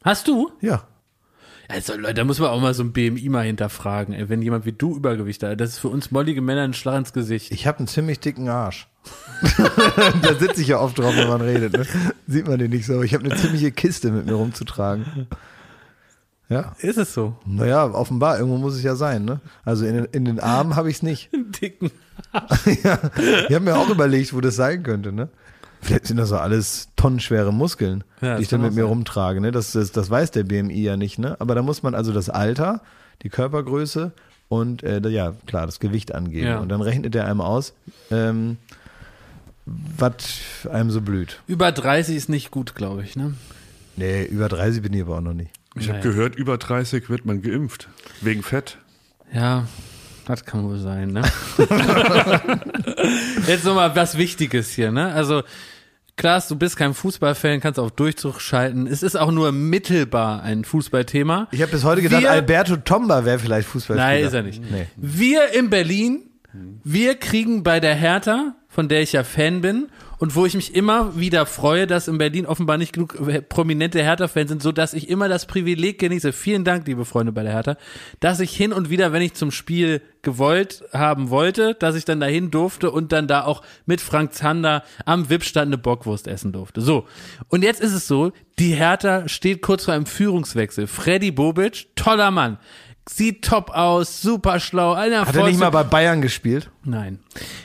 Hast du? Ja. Also Leute, da muss man auch mal so ein BMI mal hinterfragen, ey, wenn jemand wie du Übergewicht hat. Das ist für uns mollige Männer ein Schlag ins Gesicht. Ich habe einen ziemlich dicken Arsch. da sitze ich ja oft drauf, wenn man redet. Ne? Sieht man den nicht so. Ich habe eine ziemliche Kiste mit mir rumzutragen. Ja, Ist es so? naja, offenbar, irgendwo muss es ja sein. Ne? Also in, den- in den Armen habe ich es nicht. Dicken. ja, ich habe mir auch überlegt, wo das sein könnte. Ne? Vielleicht sind das so alles tonnenschwere Muskeln, Ja, die ich dann mit mir sein. rumtrage. Ne? Das, das, das weiß der BMI ja nicht. Ne? Aber da muss man also das Alter, die Körpergröße und äh, ja, klar, das Gewicht angeben. Ja. Und dann rechnet er einem aus, ähm, was einem so blüht. Über 30 ist nicht gut, glaube ich, ne? Nee, über 30 bin ich aber auch noch nicht. ich habe gehört, über 30 wird man geimpft. Wegen Fett. Ja, das kann wohl sein, ne? Jetzt nochmal was Wichtiges hier, ne? Also, klar, du bist kein Fußballfan, kannst auf Durchzug schalten. Es ist auch nur mittelbar ein Fußballthema. Ich habe bis heute gedacht, Wir- Alberto Tomba wäre vielleicht Fußballspieler. Nein, ist er nicht. Nee. Wir in Berlin, wir kriegen bei der Hertha, von der ich ja Fan bin, und wo ich mich immer wieder freue, dass in Berlin offenbar nicht genug prominente Hertha-Fans sind, so dass ich immer das Privileg genieße. Vielen Dank, liebe Freunde bei der Hertha, dass ich hin und wieder, wenn ich zum Spiel gewollt haben wollte, dass ich dann dahin durfte und dann da auch mit Frank Zander am VIP-Stand eine Bockwurst essen durfte. So. Und jetzt ist es so, die Hertha steht kurz vor einem Führungswechsel. Freddy Bobic, toller Mann. Sieht top aus, super schlau. Einer Hat er nicht mal bei Bayern gespielt? Nein.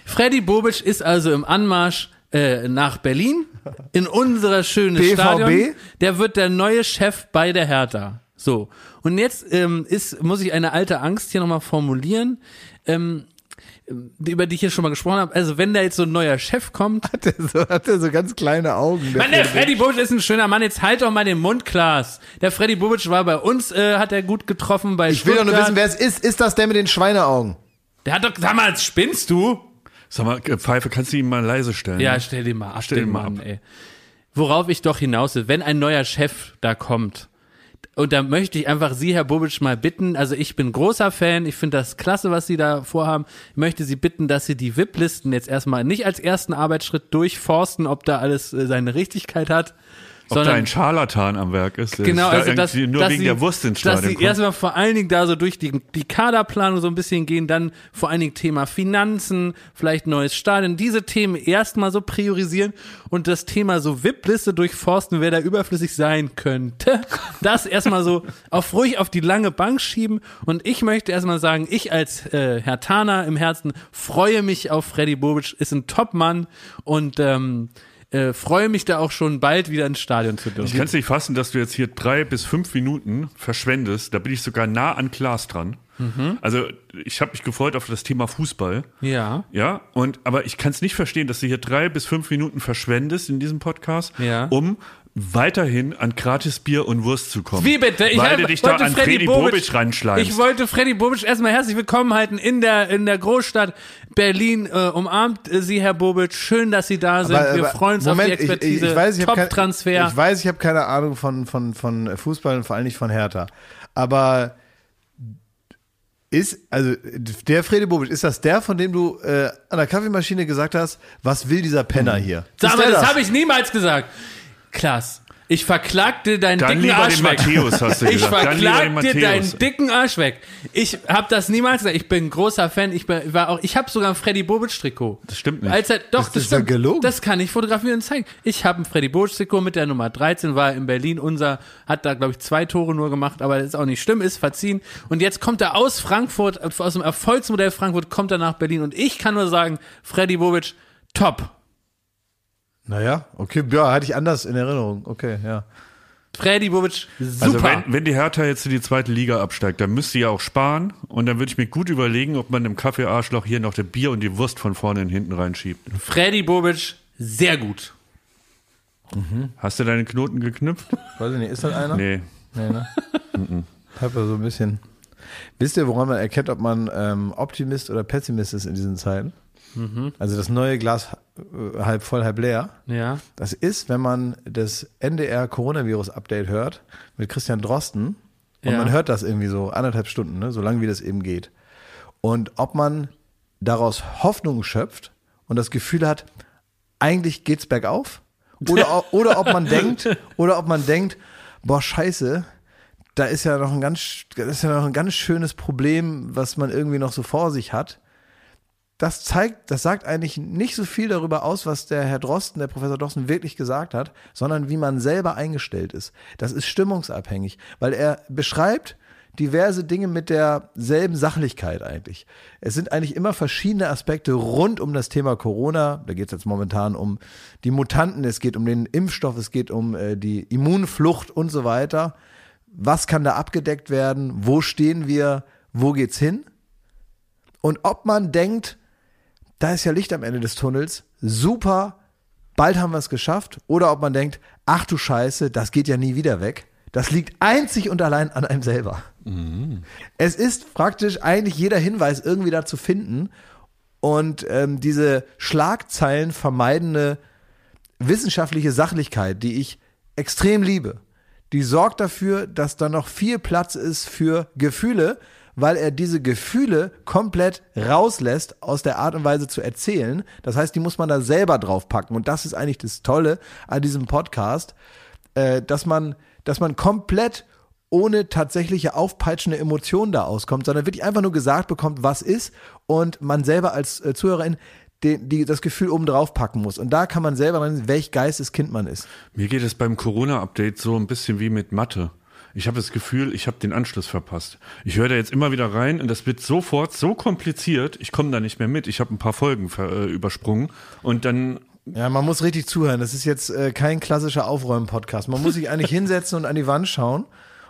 Freddy Bobic ist also im Anmarsch äh, nach Berlin in unser schönes BVB? Stadion. Der wird der neue Chef bei der Hertha. So. Und jetzt ähm, ist, muss ich eine alte Angst hier nochmal formulieren, ähm, über die ich hier schon mal gesprochen habe. Also wenn da jetzt so ein neuer Chef kommt, Hat er so, hat er so ganz kleine Augen. der Mann, der Freddy. Bobic ist ein schöner Mann. Jetzt halt doch mal den Mund, Klaas. Der Freddy Bobic war bei uns, äh, hat er gut getroffen bei Ich will doch nur Stuttgart. wissen, wer es ist. Ist das der mit den Schweineaugen? Der hat doch, sag mal, spinnst du? Sag mal, äh, Pfeife, kannst du ihn mal leise stellen? Ja, stell den mal ab, Stell den den mal Mann, ab. ey. Worauf ich doch hinaus will, wenn ein neuer Chef da kommt, und da möchte ich einfach Sie, Herr Bobic, mal bitten, also ich bin großer Fan, ich finde das klasse, was Sie da vorhaben. Ich möchte Sie bitten, dass Sie die VIP-Listen jetzt erstmal nicht als ersten Arbeitsschritt durchforsten, ob da alles äh, seine Richtigkeit hat, Ob da sondern ein Scharlatan am Werk ist, Genau, da also dass, irgendwie nur dass wegen sie, der Wurst ins dass Stadion sie kommt. erstmal vor allen Dingen da so durch die, die Kaderplanung so ein bisschen gehen, dann vor allen Dingen Thema Finanzen, vielleicht neues Stadion, diese Themen erstmal so priorisieren und das Thema so VIP-Liste durchforsten, wer da überflüssig sein könnte, das erstmal so auf ruhig auf die lange Bank schieben. Und ich möchte erstmal sagen, ich als äh, Herr Tana im Herzen freue mich auf Freddy Bobic, ist ein Top-Mann. Und ähm, äh, freue mich da auch schon bald wieder ins Stadion zu dürfen. Ich kann es nicht fassen, dass du jetzt hier drei bis fünf Minuten verschwendest. Da bin ich sogar nah an Klaas dran. Also ich habe mich gefreut auf das Thema Fußball. Ja. Ja, und aber ich kann es nicht verstehen, dass du hier drei bis fünf Minuten verschwendest in diesem Podcast, Ja. um weiterhin an gratis Bier und Wurst zu kommen. Wie bitte? Ich Weil hab- du dich da wollte an Freddy Freddy Bobic- Bobic. Ich wollte Freddy Bobic erstmal herzlich willkommen halten in der, in der Großstadt Berlin. Äh, umarmt äh, Sie, Herr Bobic. Schön, dass Sie da sind. Aber- Wir freuen uns Moment, auf die Expertise. Ich, ich, ich weiß, ich kein, Top-Transfer. ich weiß, ich habe keine Ahnung von, von, von Fußball und vor allem nicht von Hertha. Aber ist, also der Frede Bobic, ist das der, von dem du äh, an der Kaffeemaschine gesagt hast, was will dieser Penner hier? Sag mal, der das habe ich niemals gesagt. Klaas, ich verklag dir deinen Dann dicken lieber Arsch den weg. Matthäus, hast du ich gesagt. Dann lieber verklag den dir deinen Matthäus. dicken Arsch weg. Ich habe das niemals gesagt. Ich bin ein großer Fan. Ich bin, war auch, ich habe sogar ein Freddy Bobic Trikot. Das stimmt nicht. Als er, doch, Ist das, das ja stimmt. gelogen? Das kann ich fotografieren und zeigen. Ich habe ein Freddy Bobic Trikot mit der Nummer 13, war in Berlin. Unser hat da glaube ich zwei Tore nur gemacht, aber das ist auch nicht schlimm, ist verziehen. Und jetzt kommt er aus Frankfurt, aus dem Erfolgsmodell Frankfurt, kommt er nach Berlin und ich kann nur sagen, Freddy Bobic, top. Naja, okay, ja, hatte ich anders in Erinnerung. Okay, ja. Freddy Bobic, super. Also wenn, wenn die Hertha jetzt in die zweite Liga absteigt, dann müsste ja auch sparen und dann würde ich mir gut überlegen, ob man im Kaffeearschloch hier noch das Bier und die Wurst von vorne und hinten reinschiebt. Freddy Bobic, sehr gut. Hast du deine Knoten geknüpft? Weiß ich nicht, ist das einer? Nee. Nee, ne? Hab ja so ein bisschen. Wisst ihr, woran man erkennt, ob man ähm, Optimist oder Pessimist ist in diesen Zeiten? Also das neue Glas halb voll, halb leer. Ja. Das ist, wenn man das NDR Coronavirus Update hört mit Christian Drosten und Ja. man hört das irgendwie so anderthalb Stunden, ne, so lange wie das eben geht. Und ob man daraus Hoffnung schöpft und das Gefühl hat, eigentlich geht's bergauf oder, oder ob man denkt oder ob man denkt, boah Scheiße, da ist ja noch ein ganz, das ist ja noch ein ganz schönes Problem, was man irgendwie noch so vor sich hat das zeigt, das sagt eigentlich nicht so viel darüber aus, was der Herr Drosten, der Professor Drosten wirklich gesagt hat, sondern wie man selber eingestellt ist. Das ist stimmungsabhängig, weil er beschreibt diverse Dinge mit derselben Sachlichkeit eigentlich. Es sind eigentlich immer verschiedene Aspekte rund um das Thema Corona. Da geht es jetzt momentan um die Mutanten, es geht um den Impfstoff, es geht um äh, die Immunflucht und so weiter. Was kann da abgedeckt werden? Wo stehen wir? Wo geht's hin? Und ob man denkt, da ist ja Licht am Ende des Tunnels, super, bald haben wir es geschafft, oder ob man denkt, ach du Scheiße, das geht ja nie wieder weg. Das liegt einzig und allein an einem selber. Es ist praktisch eigentlich jeder Hinweis irgendwie da zu finden. Und ähm, diese Schlagzeilen vermeidende wissenschaftliche Sachlichkeit, die ich extrem liebe, die sorgt dafür, dass da noch viel Platz ist für Gefühle, weil er diese Gefühle komplett rauslässt aus der Art und Weise zu erzählen. Das heißt, die muss man da selber draufpacken. Und das ist eigentlich das Tolle an diesem Podcast, äh, dass man, dass man komplett ohne tatsächliche aufpeitschende Emotionen da auskommt, sondern wirklich einfach nur gesagt bekommt, was ist und man selber als äh, Zuhörerin den, die, das Gefühl oben drauf packen muss. Und da kann man selber rein, welch Geisteskind man ist. Mir geht es beim Corona-Update so ein bisschen wie mit Mathe. Ich habe das Gefühl, ich habe den Anschluss verpasst. Ich höre da jetzt immer wieder rein und das wird sofort so kompliziert, ich komme da nicht mehr mit. Ich habe ein paar Folgen äh, übersprungen und dann Ja, man muss richtig zuhören. Das ist jetzt äh, kein klassischer Aufräumen-Podcast. Man muss sich eigentlich hinsetzen und an die Wand schauen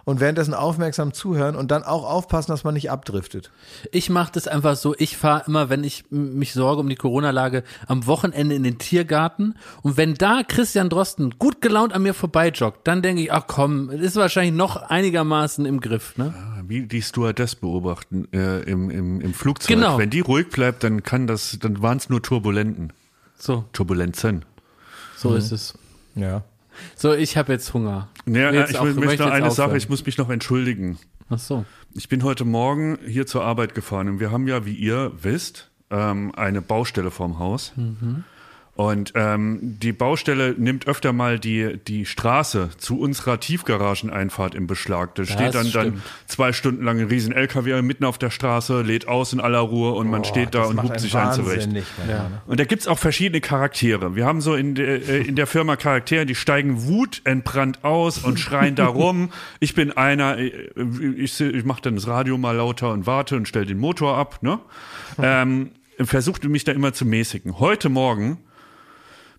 und währenddessen aufmerksam zuhören und dann auch aufpassen, dass man nicht abdriftet. Ich mache das einfach so, ich fahre immer, wenn ich mich sorge um die Corona-Lage, am Wochenende in den Tiergarten und wenn da Christian Drosten gut gelaunt an mir vorbeijoggt, dann denke ich, ach komm, ist wahrscheinlich noch einigermaßen im Griff, ne? wie die Stewardess beobachten äh, im, im, im Flugzeug. Genau. Wenn die ruhig bleibt, dann kann das, dann waren es nur Turbulenten. So, Turbulenzen. so ist es. Ja. So, ich habe jetzt Hunger. Ja, Will jetzt ich möchte möchte eine Sache, aufhören. ich muss mich noch entschuldigen. Ach so. Ich bin heute Morgen hier zur Arbeit gefahren und wir haben ja, wie ihr wisst, ähm, eine Baustelle vorm Haus. Und ähm, die Baustelle nimmt öfter mal die, die Straße zu unserer Tiefgarageneinfahrt im Beschlag. Da steht dann, dann zwei Stunden lang ein riesen LKW mitten auf der Straße, lädt aus in aller Ruhe und man steht da und hupt sich ein zurecht. Ja. Und da gibt's auch verschiedene Charaktere. Wir haben so in der, äh, in der Firma Charaktere, die steigen wutentbrannt aus und schreien da rum. Ich bin einer, äh, ich, ich mache dann das Radio mal lauter und warte und stell den Motor ab. Ne? Ähm, versuchte mich da immer zu mäßigen. Heute Morgen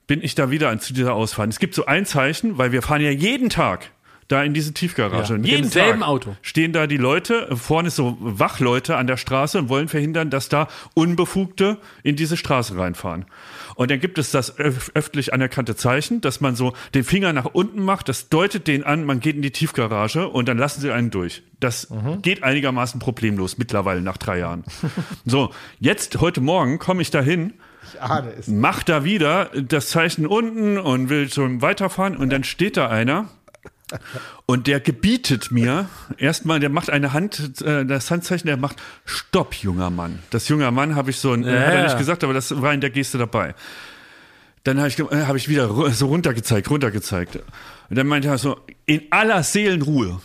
bin ich da wieder zu dieser Ausfahrt. Es gibt so ein Zeichen, weil wir fahren ja jeden Tag da in diese Tiefgarage. Ja, und jeden Tag Auto. stehen da die Leute, vorne ist so Wachleute an der Straße und wollen verhindern, dass da Unbefugte in diese Straße reinfahren. Und dann gibt es das öf öffentlich anerkannte Zeichen, dass man so den Finger nach unten macht, das deutet den an, man geht in die Tiefgarage und dann lassen sie einen durch. Das geht einigermaßen problemlos mittlerweile nach drei Jahren. so, jetzt, heute Morgen komme ich dahin, Ich ahne es. macht da wieder das Zeichen unten und will schon weiterfahren und dann steht da einer und der gebietet mir erstmal, der macht eine Hand, äh, das Handzeichen, der macht Stopp, junger Mann. Das junger Mann habe ich so, äh, hat er Ja. nicht gesagt, aber das war in der Geste dabei. Dann habe ich, äh, hab ich wieder so runtergezeigt, runtergezeigt. Und dann meinte er so, in aller Seelenruhe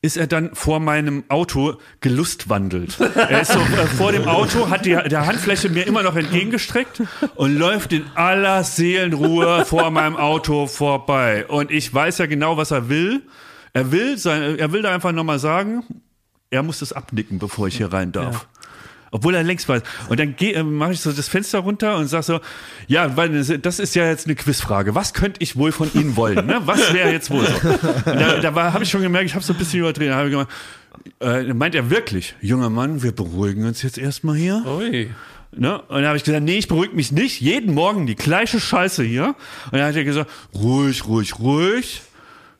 ist er dann vor meinem Auto gelustwandelt. Er ist so äh, vor dem Auto, hat die der Handfläche mir immer noch entgegengestreckt und läuft in aller Seelenruhe vor meinem Auto vorbei. Und ich weiß ja genau, was er will. Er will, sein, er will da einfach nochmal sagen, er muss das abnicken, bevor ich hier rein darf. Obwohl er längst weiß. Und dann äh, mache ich so das Fenster runter und sag so, ja, weil das ist ja jetzt eine Quizfrage. Was könnte ich wohl von Ihnen wollen? Ne? Was wäre jetzt wohl so? Und da da habe ich schon gemerkt, ich habe so ein bisschen überdreht. Da habe ich gemacht, äh, meint er wirklich, junger Mann, wir beruhigen uns jetzt erstmal hier. Ui. Ne? Und dann habe ich gesagt, nee, ich beruhige mich nicht. Jeden Morgen die gleiche Scheiße hier. Und dann hat er gesagt, ruhig, ruhig, ruhig.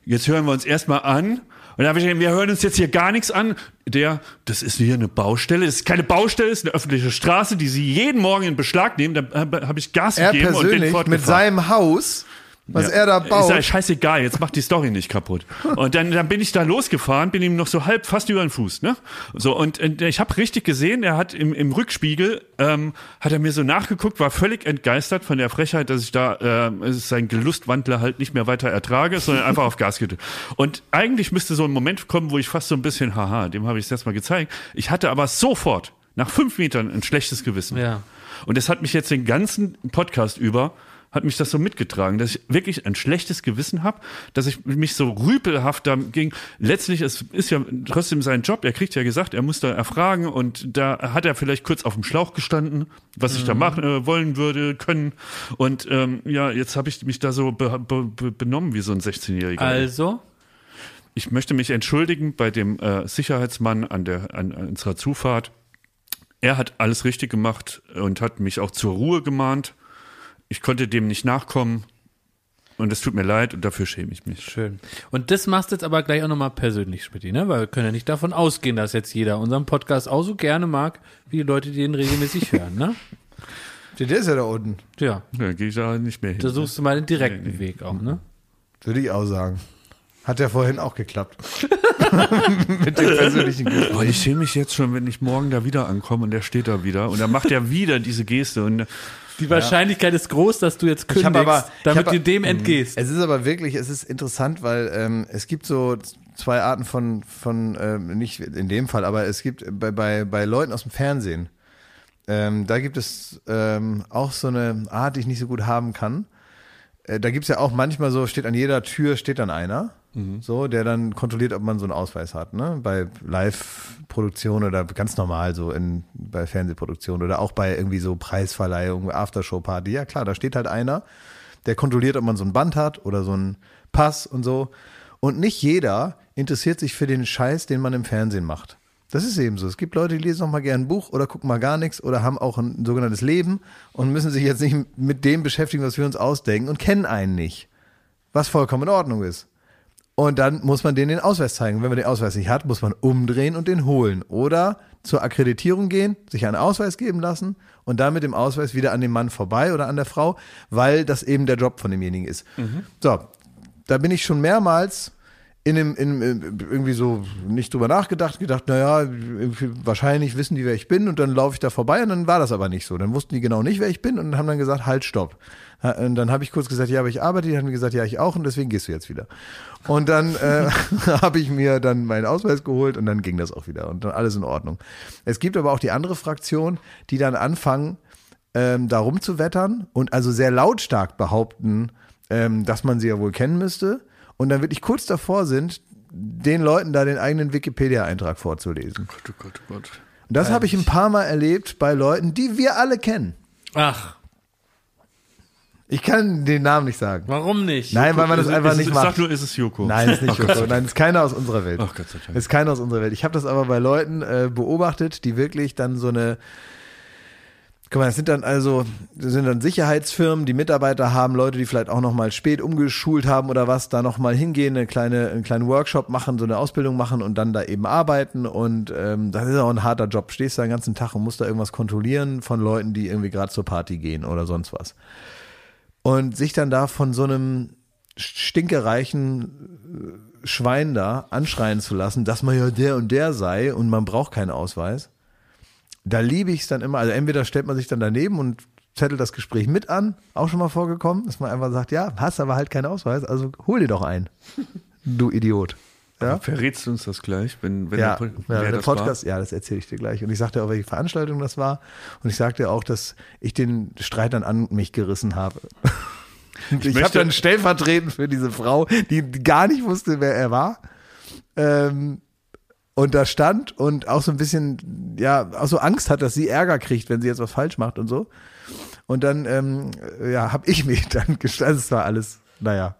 Jetzt hören wir uns erstmal an. Und dann habe ich gesagt, wir hören uns jetzt hier gar nichts an. Der, das ist hier eine Baustelle. Das ist keine Baustelle, das ist eine öffentliche Straße, die Sie jeden Morgen in Beschlag nehmen. Da habe hab ich Gas Er gegeben und bin persönlich mit seinem Haus, was Ja. er da Ist ja baut. scheißegal, jetzt macht die Story nicht kaputt. Und dann, dann bin ich da losgefahren, bin ihm noch so halb fast über den Fuß, ne? So, und, und ich habe richtig gesehen, er hat im, im Rückspiegel, ähm, hat er mir so nachgeguckt, war völlig entgeistert von der Frechheit, dass ich da äh, sein Gelustwandler halt nicht mehr weiter ertrage, sondern einfach auf Gas gedrückt. Und eigentlich müsste so ein Moment kommen, wo ich fast so ein bisschen, haha, dem habe ich es erst mal gezeigt. Ich hatte aber sofort, nach fünf Metern, ein schlechtes Gewissen. Ja. Und das hat mich jetzt den ganzen Podcast über, hat mich das so mitgetragen, dass ich wirklich ein schlechtes Gewissen habe, dass ich mich so rüpelhaft dagegen, letztlich es ist ja trotzdem sein Job, er kriegt ja gesagt, er muss da erfragen und da hat er vielleicht kurz auf dem Schlauch gestanden, was ich da machen äh, wollen würde, können und ähm, ja, jetzt habe ich mich da so be be benommen wie so ein 16-Jähriger. Also, Ich möchte mich entschuldigen bei dem äh, Sicherheitsmann an der an, an unserer Zufahrt. Er hat alles richtig gemacht und hat mich auch zur Ruhe gemahnt. Ich konnte dem nicht nachkommen und es tut mir leid und dafür schäme ich mich. schön. Und das machst du jetzt aber gleich auch nochmal persönlich, Schmidt, ne? Weil wir können ja nicht davon ausgehen, dass jetzt jeder unseren Podcast auch so gerne mag, wie die Leute, die ihn regelmäßig hören, ne? Der ist ja da unten. Ja, Da gehe ich da nicht mehr hin. da suchst du mal den direkten Weg auch, ne? Würde ich auch sagen. Hat ja vorhin auch geklappt. Mit dem persönlichen Glück. Boah, ich schäme mich jetzt schon, wenn ich morgen da wieder ankomme und der steht da wieder und dann macht er wieder diese Geste und Die Wahrscheinlichkeit ist groß, dass du jetzt kündigst, aber- damit hab- du dem entgehst. Es ist aber wirklich, es ist interessant, weil ähm, es gibt so zwei Arten von, von ähm, nicht in dem Fall, aber es gibt bei, bei, bei Leuten aus dem Fernsehen, ähm, da gibt es ähm, auch so eine Art, die ich nicht so gut haben kann. Äh, da gibt es ja auch manchmal so, steht an jeder Tür, steht dann einer, so, der dann kontrolliert, ob man so einen Ausweis hat, ne? Bei Live-Produktion oder ganz normal so in, bei Fernsehproduktion oder auch bei irgendwie so Preisverleihung, Aftershow-Party. Ja klar, da steht halt einer, der kontrolliert, ob man so ein Band hat oder so einen Pass und so. Und nicht jeder interessiert sich für den Scheiß, den man im Fernsehen macht. Das ist eben so. Es gibt Leute, die lesen noch mal gerne ein Buch oder gucken mal gar nichts oder haben auch ein sogenanntes Leben und müssen sich jetzt nicht mit dem beschäftigen, was wir uns ausdenken und kennen einen nicht. Was vollkommen in Ordnung ist. Und dann muss man denen den Ausweis zeigen. Wenn man den Ausweis nicht hat, muss man umdrehen und den holen. Oder zur Akkreditierung gehen, sich einen Ausweis geben lassen und dann mit dem Ausweis wieder an dem Mann vorbei oder an der Frau, weil das eben der Job von demjenigen ist. So, da bin ich schon mehrmals in dem, in, in, irgendwie so nicht drüber nachgedacht, gedacht, naja, wahrscheinlich wissen die, wer ich bin und dann laufe ich da vorbei und dann war das aber nicht so. Dann wussten die genau nicht, wer ich bin und haben dann gesagt, halt, stopp. Und dann habe ich kurz gesagt, ja, aber ich arbeite, die haben gesagt, ja, ich auch und deswegen gehst du jetzt wieder. Und dann äh, habe ich mir dann meinen Ausweis geholt und dann ging das auch wieder und dann alles in Ordnung. Es gibt aber auch die andere Fraktion, die dann anfangen, ähm, da rumzuwettern und also sehr lautstark behaupten, ähm, dass man sie ja wohl kennen müsste und dann wirklich kurz davor sind, den Leuten da den eigenen Wikipedia-Eintrag vorzulesen. Gott, oh Gott, oh Gott. Und das habe ich ein paar Mal erlebt bei Leuten, die wir alle kennen. Ach, Ich kann den Namen nicht sagen. Warum nicht? Nein, weil man das einfach ist- nicht Sag macht. nur, ist es Joko. Nein, ist nicht Joko. Nein, ist keiner aus unserer Welt. Ach Gott sei Dank. Ist keiner aus unserer Welt. Ich habe das aber bei Leuten äh, beobachtet, die wirklich dann so eine Guck mal, das sind dann also, das sind dann Sicherheitsfirmen, die Mitarbeiter haben, Leute, die vielleicht auch noch mal spät umgeschult haben oder was, da noch mal hingehen, eine kleine, einen kleinen Workshop machen, so eine Ausbildung machen und dann da eben arbeiten und ähm, das ist auch ein harter Job. Stehst da den ganzen Tag und musst da irgendwas kontrollieren von Leuten, die irgendwie gerade zur Party gehen oder sonst was. Und sich dann da von so einem stinkereichen äh, Schwein da anschreien zu lassen, dass man ja der und der sei und man braucht keinen Ausweis. Da liebe ich es dann immer. Also entweder stellt man sich dann daneben und zettelt das Gespräch mit an, auch schon mal vorgekommen, dass man einfach sagt, ja, hast aber halt keinen Ausweis, also hol dir doch einen. Du Idiot. Ja? Verrätst du uns das gleich, wenn, wenn Ja, der, ja, der das Podcast, ja, das erzähle ich dir gleich. Und ich sagte auch, welche Veranstaltung das war. Und ich sagte auch, dass ich den Streit dann an mich gerissen habe. Und ich habe dann stellvertretend für diese Frau, die gar nicht wusste, wer er war, ähm, und da stand und auch so ein bisschen, ja, auch so Angst hat, dass sie Ärger kriegt, wenn sie jetzt was falsch macht und so. Und dann, ähm, ja, habe ich mich dann gestaltet. Also es war alles, naja.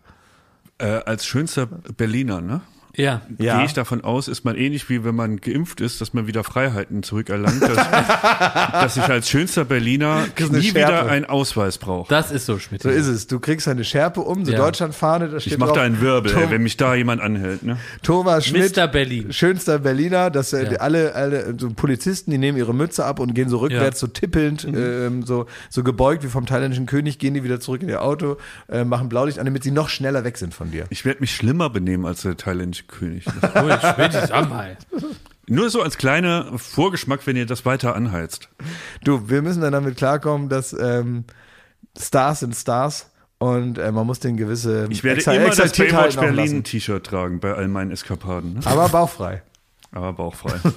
Äh, als schönster Berliner, ne? Ja. Ja. Gehe ich davon aus, ist man ähnlich wie wenn man geimpft ist, dass man wieder Freiheiten zurückerlangt, dass, dass ich als schönster Berliner nie wieder Schärpe. einen Ausweis brauche. Das ist so, Schmidt. So ist es. Du kriegst eine Schärpe um, so Ja. Deutschlandfahne, da steht Ich mache drauf, da einen Wirbel, Tom- ey, wenn mich da jemand anhält. Ne? Thomas Schmidt, Mr. Berlin. schönster Berliner, dass äh, Ja. alle, alle so Polizisten, die nehmen ihre Mütze ab und gehen so rückwärts, so tippelnd, ähm, so, so gebeugt wie vom thailändischen König, gehen die wieder zurück in ihr Auto, äh, machen Blaulicht an, damit sie noch schneller weg sind von dir. Ich werde mich schlimmer benehmen als der thailändische König. Nur so als kleiner Vorgeschmack, wenn ihr das weiter anheizt. Du, wir müssen dann damit klarkommen, dass ähm, Stars sind Stars und äh, man muss den gewisse Ich werde Exa- immer das Baywatch Berlin. T-Shirt tragen bei all meinen Eskapaden. Ne? Aber bauchfrei. Aber bauchfrei.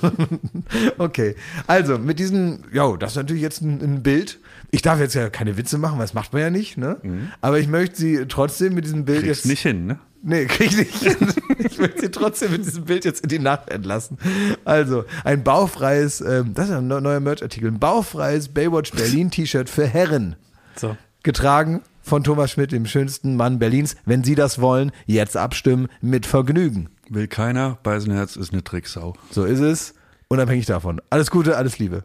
Okay, also mit diesem, ja, das ist natürlich jetzt ein, ein Bild. Ich darf jetzt ja keine Witze machen, weil das macht man ja nicht, ne? Aber ich möchte sie trotzdem mit diesem Bild Mhm. Kriegst jetzt nicht hin, ne? Nee, krieg ich nicht. hin. ich möchte sie trotzdem mit diesem Bild jetzt in die Nacht entlassen. Also, ein baufreies, ähm, das ist ein neu- neuer Merch-Artikel, ein baufreies Baywatch Berlin T-Shirt für Herren. So. Getragen von Thomas Schmidt, dem schönsten Mann Berlins. Wenn Sie das wollen, jetzt abstimmen mit Vergnügen. Will keiner, Beisenherz ist eine Tricksau. So ist es. Unabhängig davon. Alles Gute, alles Liebe.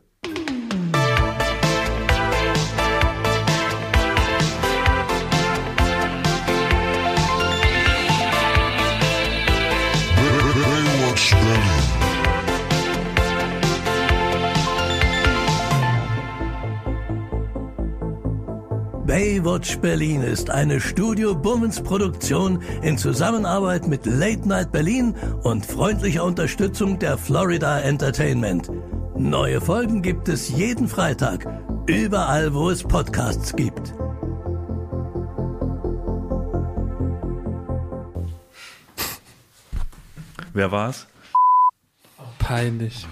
Baywatch Berlin ist eine Studio Bummens Produktion in Zusammenarbeit mit Late Night Berlin und freundlicher Unterstützung der Florida Entertainment. Neue Folgen gibt es jeden Freitag, überall wo es Podcasts gibt. Wer war's? Peinlich.